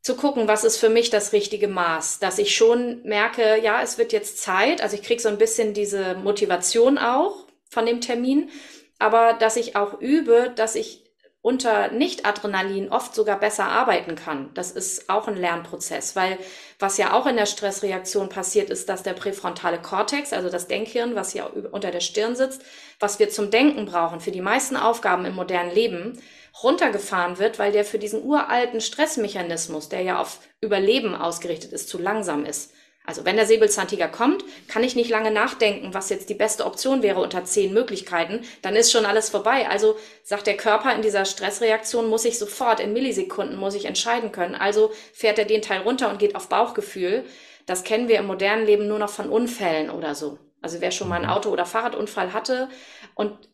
zu gucken, was ist für mich das richtige Maß, dass ich schon merke, ja, es wird jetzt Zeit, also ich kriege so ein bisschen diese Motivation auch von dem Termin, aber dass ich auch übe, dass ich unter Nicht-Adrenalin oft sogar besser arbeiten kann. Das ist auch ein Lernprozess, weil was ja auch in der Stressreaktion passiert, ist, dass der präfrontale Kortex, also das Denkhirn, was ja unter der Stirn sitzt, was wir zum Denken brauchen für die meisten Aufgaben im modernen Leben, runtergefahren wird, weil der für diesen uralten Stressmechanismus, der ja auf Überleben ausgerichtet ist, zu langsam ist. Also wenn der Säbelzahntiger kommt, kann ich nicht lange nachdenken, was jetzt die beste Option wäre unter zehn Möglichkeiten. Dann ist schon alles vorbei. Also sagt der Körper in dieser Stressreaktion, muss ich sofort in Millisekunden, muss ich entscheiden können. Also fährt er den Teil runter und geht auf Bauchgefühl. Das kennen wir im modernen Leben nur noch von Unfällen oder so. Also wer schon mal einen mhm. Auto- oder Fahrradunfall hatte und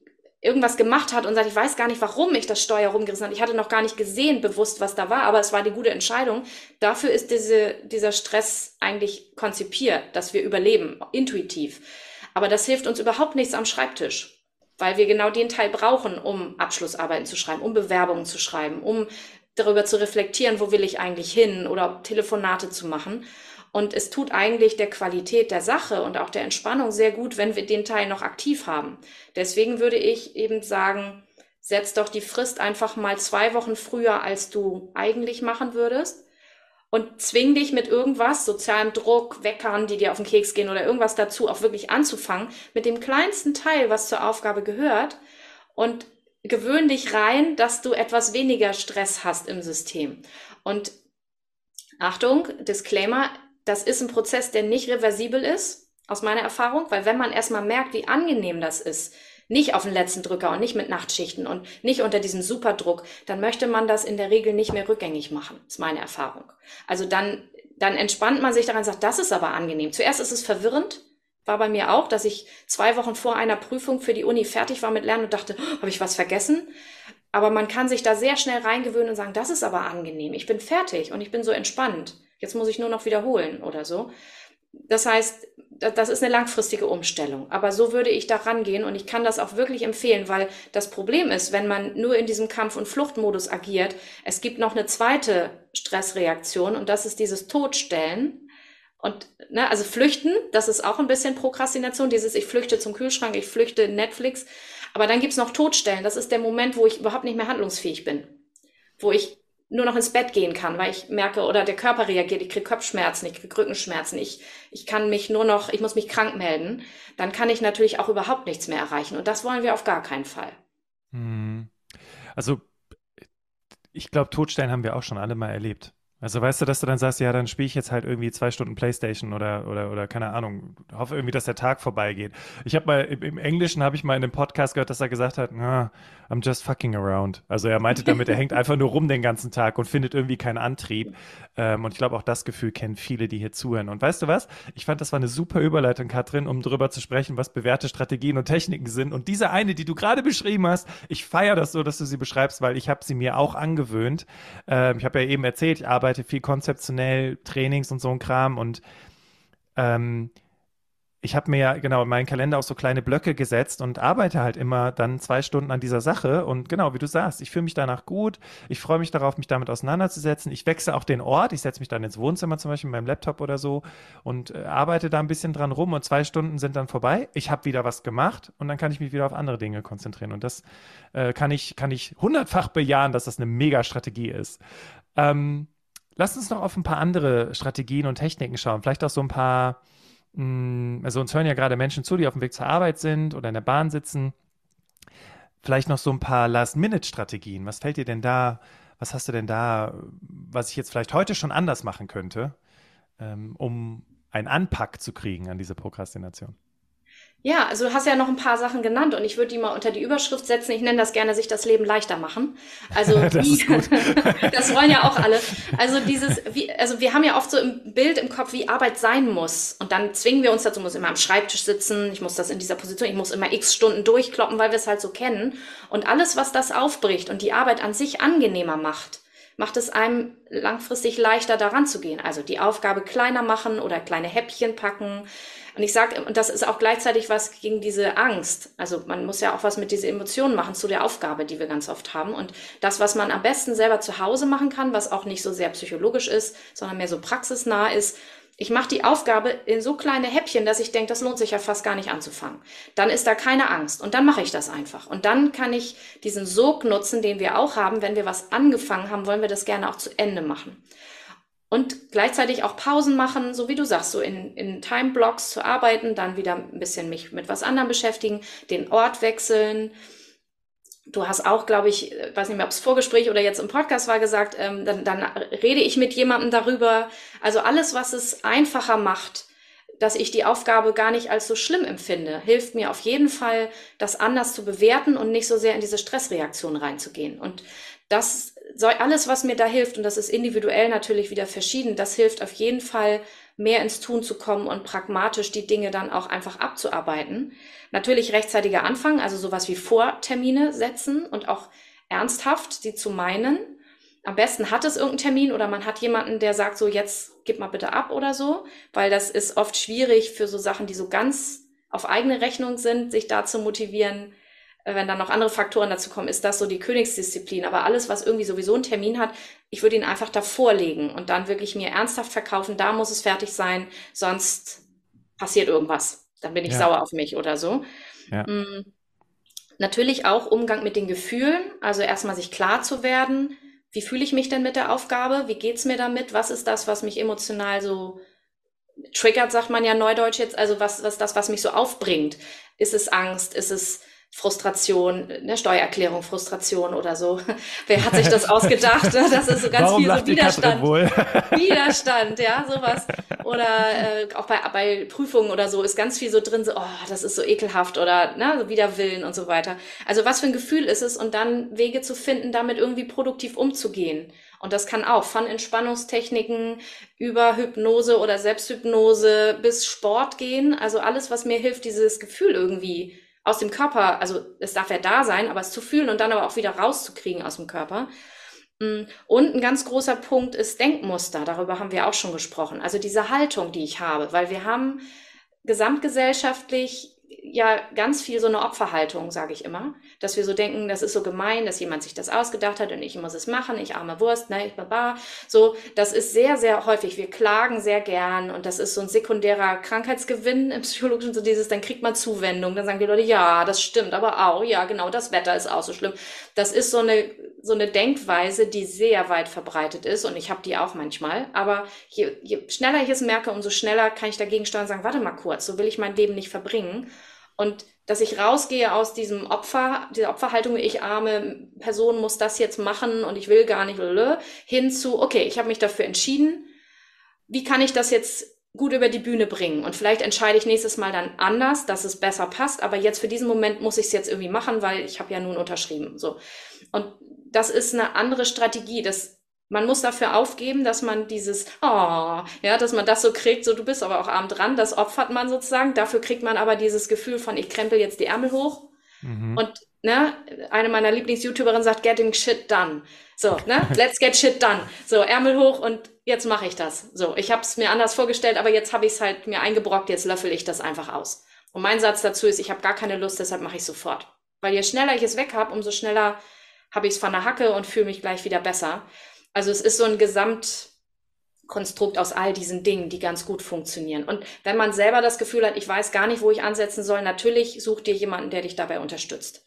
irgendwas gemacht hat und sagt, ich weiß gar nicht, warum ich das Steuer rumgerissen habe. Ich hatte noch gar nicht gesehen, bewusst, was da war, aber es war die gute Entscheidung. Dafür ist diese, dieser Stress eigentlich konzipiert, dass wir überleben, intuitiv. Aber das hilft uns überhaupt nichts am Schreibtisch, weil wir genau den Teil brauchen, um Abschlussarbeiten zu schreiben, um Bewerbungen zu schreiben, um darüber zu reflektieren, wo will ich eigentlich hin oder Telefonate zu machen. Und es tut eigentlich der Qualität der Sache und auch der Entspannung sehr gut, wenn wir den Teil noch aktiv haben. Deswegen würde ich eben sagen, setz doch die Frist einfach mal zwei Wochen früher, als du eigentlich machen würdest. Und zwing dich mit irgendwas, sozialem Druck, Weckern, die dir auf den Keks gehen oder irgendwas dazu, auch wirklich anzufangen, mit dem kleinsten Teil, was zur Aufgabe gehört. Und gewöhn dich rein, dass du etwas weniger Stress hast im System. Und Achtung, Disclaimer, das ist ein Prozess, der nicht reversibel ist, aus meiner Erfahrung, weil wenn man erstmal merkt, wie angenehm das ist, nicht auf den letzten Drücker und nicht mit Nachtschichten und nicht unter diesem Superdruck, dann möchte man das in der Regel nicht mehr rückgängig machen, ist meine Erfahrung. Also dann, dann entspannt man sich daran und sagt, das ist aber angenehm. Zuerst ist es verwirrend, war bei mir auch, dass ich zwei Wochen vor einer Prüfung für die Uni fertig war mit Lernen und dachte, oh, habe ich was vergessen? Aber man kann sich da sehr schnell reingewöhnen und sagen, das ist aber angenehm. Ich bin fertig und ich bin so entspannt. Jetzt muss ich nur noch wiederholen oder so. Das heißt, das ist eine langfristige Umstellung. Aber so würde ich da rangehen und ich kann das auch wirklich empfehlen, weil das Problem ist, wenn man nur in diesem Kampf- und Fluchtmodus agiert, es gibt noch eine zweite Stressreaktion und das ist dieses Todstellen. Und ne, also flüchten, das ist auch ein bisschen Prokrastination, dieses ich flüchte zum Kühlschrank, ich flüchte Netflix. Aber dann gibt's noch Todstellen. Das ist der Moment, wo ich überhaupt nicht mehr handlungsfähig bin. Wo ich nur noch ins Bett gehen kann, weil ich merke, oder der Körper reagiert, ich kriege Kopfschmerzen, ich kriege Rückenschmerzen, ich, ich kann mich nur noch, ich muss mich krank melden, dann kann ich natürlich auch überhaupt nichts mehr erreichen. Und das wollen wir auf gar keinen Fall. Hm. Also ich glaube, Todstellen haben wir auch schon alle mal erlebt. Also weißt du, dass du dann sagst, ja, dann spiele ich jetzt halt irgendwie zwei Stunden Playstation oder oder oder keine Ahnung, hoffe irgendwie, dass der Tag vorbeigeht. Ich habe mal im, Englischen habe ich mal in einem Podcast gehört, dass er gesagt hat, nah, I'm just fucking around. Also er meinte damit, er hängt einfach nur rum den ganzen Tag und findet irgendwie keinen Antrieb. Ähm, und ich glaube, auch das Gefühl kennen viele, die hier zuhören. Und weißt du was? Ich fand, das war eine super Überleitung, Katrin, um darüber zu sprechen, was bewährte Strategien und Techniken sind. Und diese eine, die du gerade beschrieben hast, ich feiere das so, dass du sie beschreibst, weil ich habe sie mir auch angewöhnt. Ähm, ich habe ja eben erzählt, ich arbeite viel konzeptionell, Trainings und so ein Kram und ähm, ich habe mir ja genau in meinen Kalender auch so kleine Blöcke gesetzt und arbeite halt immer dann zwei Stunden an dieser Sache. Und genau, wie du sagst, ich fühle mich danach gut. Ich freue mich darauf, mich damit auseinanderzusetzen. Ich wechsle auch den Ort. Ich setze mich dann ins Wohnzimmer zum Beispiel mit meinem Laptop oder so und äh, arbeite da ein bisschen dran rum. Und zwei Stunden sind dann vorbei. Ich habe wieder was gemacht und dann kann ich mich wieder auf andere Dinge konzentrieren. Und das äh, kann ich kann ich hundertfach bejahen, dass das eine Mega-Strategie ist. Ähm, lass uns noch auf ein paar andere Strategien und Techniken schauen. Vielleicht auch so ein paar hm, also uns hören ja gerade Menschen zu, die auf dem Weg zur Arbeit sind oder in der Bahn sitzen. Vielleicht noch so ein paar Last-Minute-Strategien. Was fällt dir denn da, was hast du denn da, was ich jetzt vielleicht heute schon anders machen könnte, ähm, um einen Anpack zu kriegen an diese Prokrastination? Ja, also du hast ja noch ein paar Sachen genannt und ich würde die mal unter die Überschrift setzen. Ich nenne das gerne sich das Leben leichter machen. Also das, wie, das wollen ja auch alle. Also dieses, wie, also wir haben ja oft so im Bild im Kopf, wie Arbeit sein muss. Und dann zwingen wir uns dazu, muss immer am Schreibtisch sitzen, ich muss das in dieser Position, ich muss immer x Stunden durchkloppen, weil wir es halt so kennen. Und alles, was das aufbricht und die Arbeit an sich angenehmer macht, macht es einem langfristig leichter daran zu gehen. Also die Aufgabe kleiner machen oder kleine Häppchen packen und ich sage, und das ist auch gleichzeitig was gegen diese Angst. Also man muss ja auch was mit diesen Emotionen machen zu der Aufgabe, die wir ganz oft haben. Und das, was man am besten selber zu Hause machen kann, was auch nicht so sehr psychologisch ist, sondern mehr so praxisnah ist, ich mache die Aufgabe in so kleine Häppchen, dass ich denke, das lohnt sich ja fast gar nicht anzufangen. Dann ist da keine Angst und dann mache ich das einfach. Und dann kann ich diesen Sog nutzen, den wir auch haben. Wenn wir was angefangen haben, wollen wir das gerne auch zu Ende machen und gleichzeitig auch Pausen machen, so wie du sagst, so in, in Time-Blocks zu arbeiten, dann wieder ein bisschen mich mit was anderem beschäftigen, den Ort wechseln. Du hast auch, glaube ich, äh, weiß nicht mehr, ob es Vorgespräch oder jetzt im Podcast war, gesagt, ähm, dann, dann rede ich mit jemandem darüber. Also alles, was es einfacher macht, dass ich die Aufgabe gar nicht als so schlimm empfinde, hilft mir auf jeden Fall, das anders zu bewerten und nicht so sehr in diese Stressreaktion reinzugehen. Und das alles, was mir da hilft, und das ist individuell natürlich wieder verschieden, das hilft auf jeden Fall, mehr ins Tun zu kommen und pragmatisch die Dinge dann auch einfach abzuarbeiten. Natürlich rechtzeitiger Anfang, also sowas wie Vortermine setzen und auch ernsthaft sie zu meinen. Am besten hat es irgendeinen Termin oder man hat jemanden, der sagt so, jetzt gib mal bitte ab oder so, weil das ist oft schwierig für so Sachen, die so ganz auf eigene Rechnung sind, sich da zu motivieren, wenn dann noch andere Faktoren dazu kommen, ist das so die Königsdisziplin. Aber alles, was irgendwie sowieso einen Termin hat, ich würde ihn einfach davor legen und dann wirklich mir ernsthaft verkaufen, da muss es fertig sein, sonst passiert irgendwas. Dann bin ich ja. sauer auf mich oder so. Ja. Mhm. Natürlich auch Umgang mit den Gefühlen, also erstmal sich klar zu werden, wie fühle ich mich denn mit der Aufgabe, wie geht's mir damit, was ist das, was mich emotional so triggert, sagt man ja neudeutsch jetzt, also was, was das, was mich so aufbringt. Ist es Angst, ist es Frustration, eine Steuererklärung, Frustration oder so. Wer hat sich das ausgedacht? Das ist so ganz Warum viel so Widerstand. Widerstand, ja, sowas. Oder äh, auch bei, bei Prüfungen oder so ist ganz viel so drin, so, oh, das ist so ekelhaft oder ne, so Widerwillen und so weiter. Also was für ein Gefühl ist es und dann Wege zu finden, damit irgendwie produktiv umzugehen. Und das kann auch von Entspannungstechniken über Hypnose oder Selbsthypnose bis Sport gehen. Also alles, was mir hilft, dieses Gefühl irgendwie aus dem Körper, also es darf ja da sein, aber es zu fühlen und dann aber auch wieder rauszukriegen aus dem Körper. Mm, und ein ganz großer Punkt ist Denkmuster. Darüber haben wir auch schon gesprochen. Also diese Haltung, die ich habe, weil wir haben gesamtgesellschaftlich ja ganz viel so eine Opferhaltung, sage ich immer, dass wir so denken, das ist so gemein, dass jemand sich das ausgedacht hat und ich muss es machen, ich arme Wurst, ne, ich baba. So, das ist sehr, sehr häufig. Wir klagen sehr gern und das ist so ein sekundärer Krankheitsgewinn im Psychologischen, so dieses, dann kriegt man Zuwendung, dann sagen die Leute, ja, das stimmt, aber auch, ja, genau, das Wetter ist auch so schlimm. Das ist so eine so eine Denkweise, die sehr weit verbreitet ist und ich habe die auch manchmal. Aber je, je schneller ich es merke, umso schneller kann ich dagegen steuern und sagen, warte mal kurz, so will ich mein Leben nicht verbringen. Und dass ich rausgehe aus diesem Opfer, dieser Opferhaltung, ich arme Person muss das jetzt machen und ich will gar nicht, hin zu, okay, ich habe mich dafür entschieden. Wie kann ich das jetzt gut über die Bühne bringen? Und vielleicht entscheide ich nächstes Mal dann anders, dass es besser passt. Aber jetzt für diesen Moment muss ich es jetzt irgendwie machen, weil ich habe ja nun unterschrieben. So. Und das ist eine andere Strategie. Das man muss dafür aufgeben, dass man dieses, oh, ja, dass man das so kriegt, so du bist aber auch arm dran, das opfert man sozusagen. Dafür kriegt man aber dieses Gefühl von, ich krempel jetzt die Ärmel hoch. Mhm. Und ne, eine meiner Lieblings-YouTuberinnen sagt, getting shit done. So, ne, let's get shit done. So, Ärmel hoch und jetzt mache ich das. So, ich habe es mir anders vorgestellt, aber jetzt habe ich es halt mir eingebrockt, jetzt löffel ich das einfach aus. Und mein Satz dazu ist, ich habe gar keine Lust, deshalb mache ich sofort. Weil je schneller ich es weg habe, umso schneller habe ich es von der Hacke und fühle mich gleich wieder besser. Also es ist so ein Gesamtkonstrukt aus all diesen Dingen, die ganz gut funktionieren. Und wenn man selber das Gefühl hat, ich weiß gar nicht, wo ich ansetzen soll, natürlich such dir jemanden, der dich dabei unterstützt.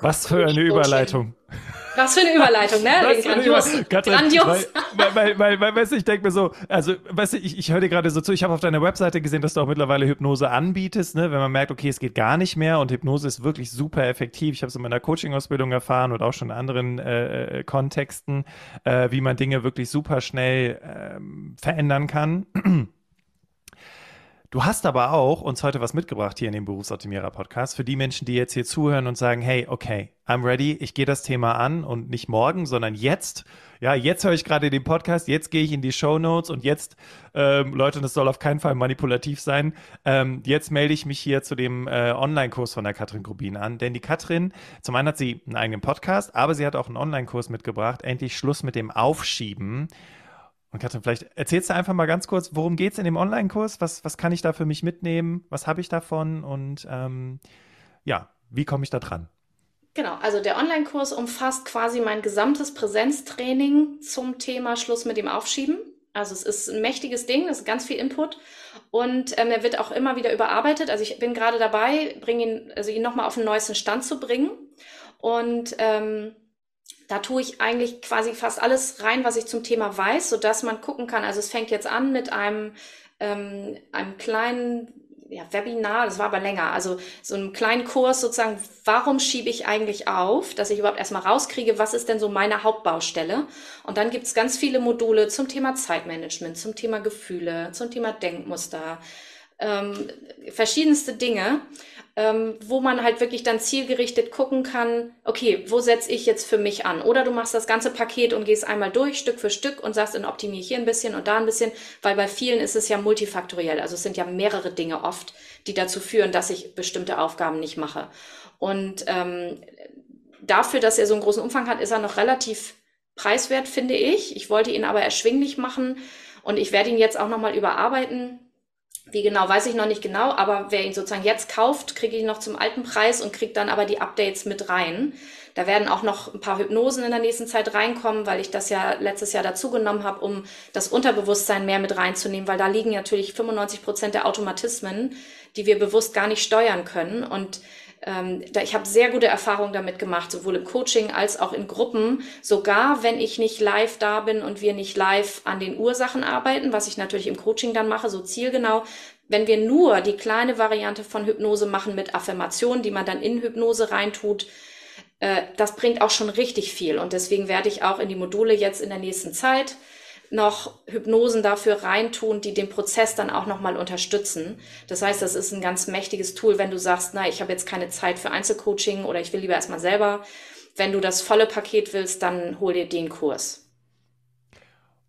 Was für eine Überleitung. Was für eine Überleitung, ne? Was Grandios. Katrin, Grandios. Weil, weil, weil, weil, weißt du, ich denke mir so, also, weißt du, ich, ich höre dir gerade so zu, ich habe auf deiner Webseite gesehen, dass du auch mittlerweile Hypnose anbietest, ne? Wenn man merkt, okay, es geht gar nicht mehr und Hypnose ist wirklich super effektiv. Ich habe es in meiner Coaching-Ausbildung erfahren und auch schon in anderen äh, äh Kontexten, äh, wie man Dinge wirklich super schnell äh, verändern kann. Du hast aber auch uns heute was mitgebracht hier in dem Berufsoptimierer Podcast für die Menschen, die jetzt hier zuhören und sagen, hey, okay, I'm ready, ich gehe das Thema an und nicht morgen, sondern jetzt. Ja, jetzt höre ich gerade den Podcast, jetzt gehe ich in die Show Notes und jetzt, ähm, Leute, das soll auf keinen Fall manipulativ sein, ähm, jetzt melde ich mich hier zu dem äh, Online-Kurs von der Katrin Grubin an, denn die Katrin, zum einen hat sie einen eigenen Podcast, aber sie hat auch einen Online-Kurs mitgebracht, endlich Schluss mit dem Aufschieben. Und Katrin, vielleicht erzählst du einfach mal ganz kurz, worum geht es in dem Online-Kurs? Was, was kann ich da für mich mitnehmen? Was habe ich davon? Und ähm, ja, wie komme ich da dran? Genau, also der Online-Kurs umfasst quasi mein gesamtes Präsenztraining zum Thema Schluss mit dem Aufschieben. Also es ist ein mächtiges Ding, es ist ganz viel Input und ähm, er wird auch immer wieder überarbeitet. Also ich bin gerade dabei, bring ihn, also ihn nochmal auf den neuesten Stand zu bringen. Und ähm, da tue ich eigentlich quasi fast alles rein, was ich zum Thema weiß, so dass man gucken kann. Also es fängt jetzt an mit einem, ähm, einem kleinen ja, Webinar, das war aber länger, also so einem kleinen Kurs sozusagen, warum schiebe ich eigentlich auf, dass ich überhaupt erstmal rauskriege, was ist denn so meine Hauptbaustelle. Und dann gibt es ganz viele Module zum Thema Zeitmanagement, zum Thema Gefühle, zum Thema Denkmuster, ähm, verschiedenste Dinge ähm, wo man halt wirklich dann zielgerichtet gucken kann, okay, wo setze ich jetzt für mich an? Oder du machst das ganze Paket und gehst einmal durch, Stück für Stück und sagst, dann optimiere hier ein bisschen und da ein bisschen, weil bei vielen ist es ja multifaktoriell. Also es sind ja mehrere Dinge oft, die dazu führen, dass ich bestimmte Aufgaben nicht mache. Und ähm, dafür, dass er so einen großen Umfang hat, ist er noch relativ preiswert, finde ich. Ich wollte ihn aber erschwinglich machen und ich werde ihn jetzt auch nochmal überarbeiten wie genau, weiß ich noch nicht genau, aber wer ihn sozusagen jetzt kauft, kriege ich noch zum alten Preis und kriegt dann aber die Updates mit rein. Da werden auch noch ein paar Hypnosen in der nächsten Zeit reinkommen, weil ich das ja letztes Jahr dazugenommen habe, um das Unterbewusstsein mehr mit reinzunehmen, weil da liegen natürlich 95 Prozent der Automatismen, die wir bewusst gar nicht steuern können. Und ähm, da, ich habe sehr gute Erfahrungen damit gemacht, sowohl im Coaching als auch in Gruppen. Sogar wenn ich nicht live da bin und wir nicht live an den Ursachen arbeiten, was ich natürlich im Coaching dann mache, so zielgenau. Wenn wir nur die kleine Variante von Hypnose machen mit Affirmationen, die man dann in Hypnose reintut, äh, das bringt auch schon richtig viel. Und deswegen werde ich auch in die Module jetzt in der nächsten Zeit noch Hypnosen dafür reintun, die den Prozess dann auch nochmal unterstützen. Das heißt, das ist ein ganz mächtiges Tool, wenn du sagst, na, ich habe jetzt keine Zeit für Einzelcoaching oder ich will lieber erstmal selber. Wenn du das volle Paket willst, dann hol dir den Kurs.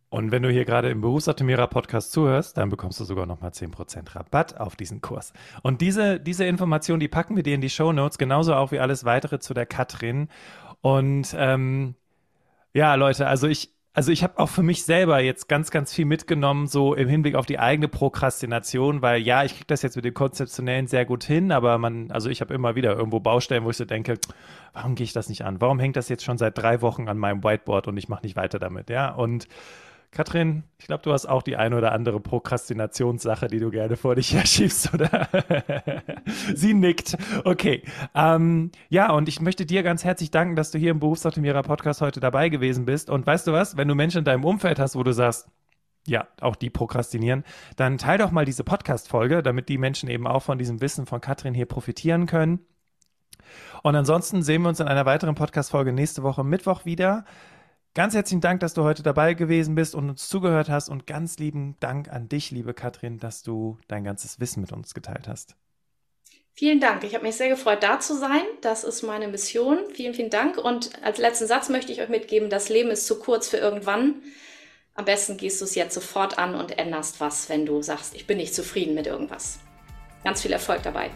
Und wenn du hier gerade im Berufsoptimierer Podcast zuhörst, dann bekommst du sogar nochmal 10% Rabatt auf diesen Kurs. Und diese, diese Information, die packen wir dir in die Show Notes, genauso auch wie alles weitere zu der Katrin. Und ähm, ja, Leute, also ich, also ich habe auch für mich selber jetzt ganz, ganz viel mitgenommen, so im Hinblick auf die eigene Prokrastination, weil ja, ich kriege das jetzt mit dem Konzeptionellen sehr gut hin, aber man, also ich habe immer wieder irgendwo Baustellen, wo ich so denke, warum gehe ich das nicht an? Warum hängt das jetzt schon seit drei Wochen an meinem Whiteboard und ich mache nicht weiter damit, ja? Und Katrin, ich glaube, du hast auch die eine oder andere Prokrastinationssache, die du gerne vor dich herschiebst, oder? Sie nickt. Okay. Ähm, ja, und ich möchte dir ganz herzlich danken, dass du hier im Berufsoptimierer Podcast heute dabei gewesen bist. Und weißt du was? Wenn du Menschen in deinem Umfeld hast, wo du sagst, ja, auch die prokrastinieren, dann teil doch mal diese Podcast-Folge, damit die Menschen eben auch von diesem Wissen von Katrin hier profitieren können. Und ansonsten sehen wir uns in einer weiteren Podcast-Folge nächste Woche Mittwoch wieder. Ganz herzlichen Dank, dass du heute dabei gewesen bist und uns zugehört hast und ganz lieben Dank an dich, liebe Katrin, dass du dein ganzes Wissen mit uns geteilt hast. Vielen Dank. Ich habe mich sehr gefreut, da zu sein. Das ist meine Mission. Vielen, vielen Dank. Und als letzten Satz möchte ich euch mitgeben, das Leben ist zu kurz für irgendwann. Am besten gehst du es jetzt sofort an und änderst was, wenn du sagst, ich bin nicht zufrieden mit irgendwas. Ganz viel Erfolg dabei.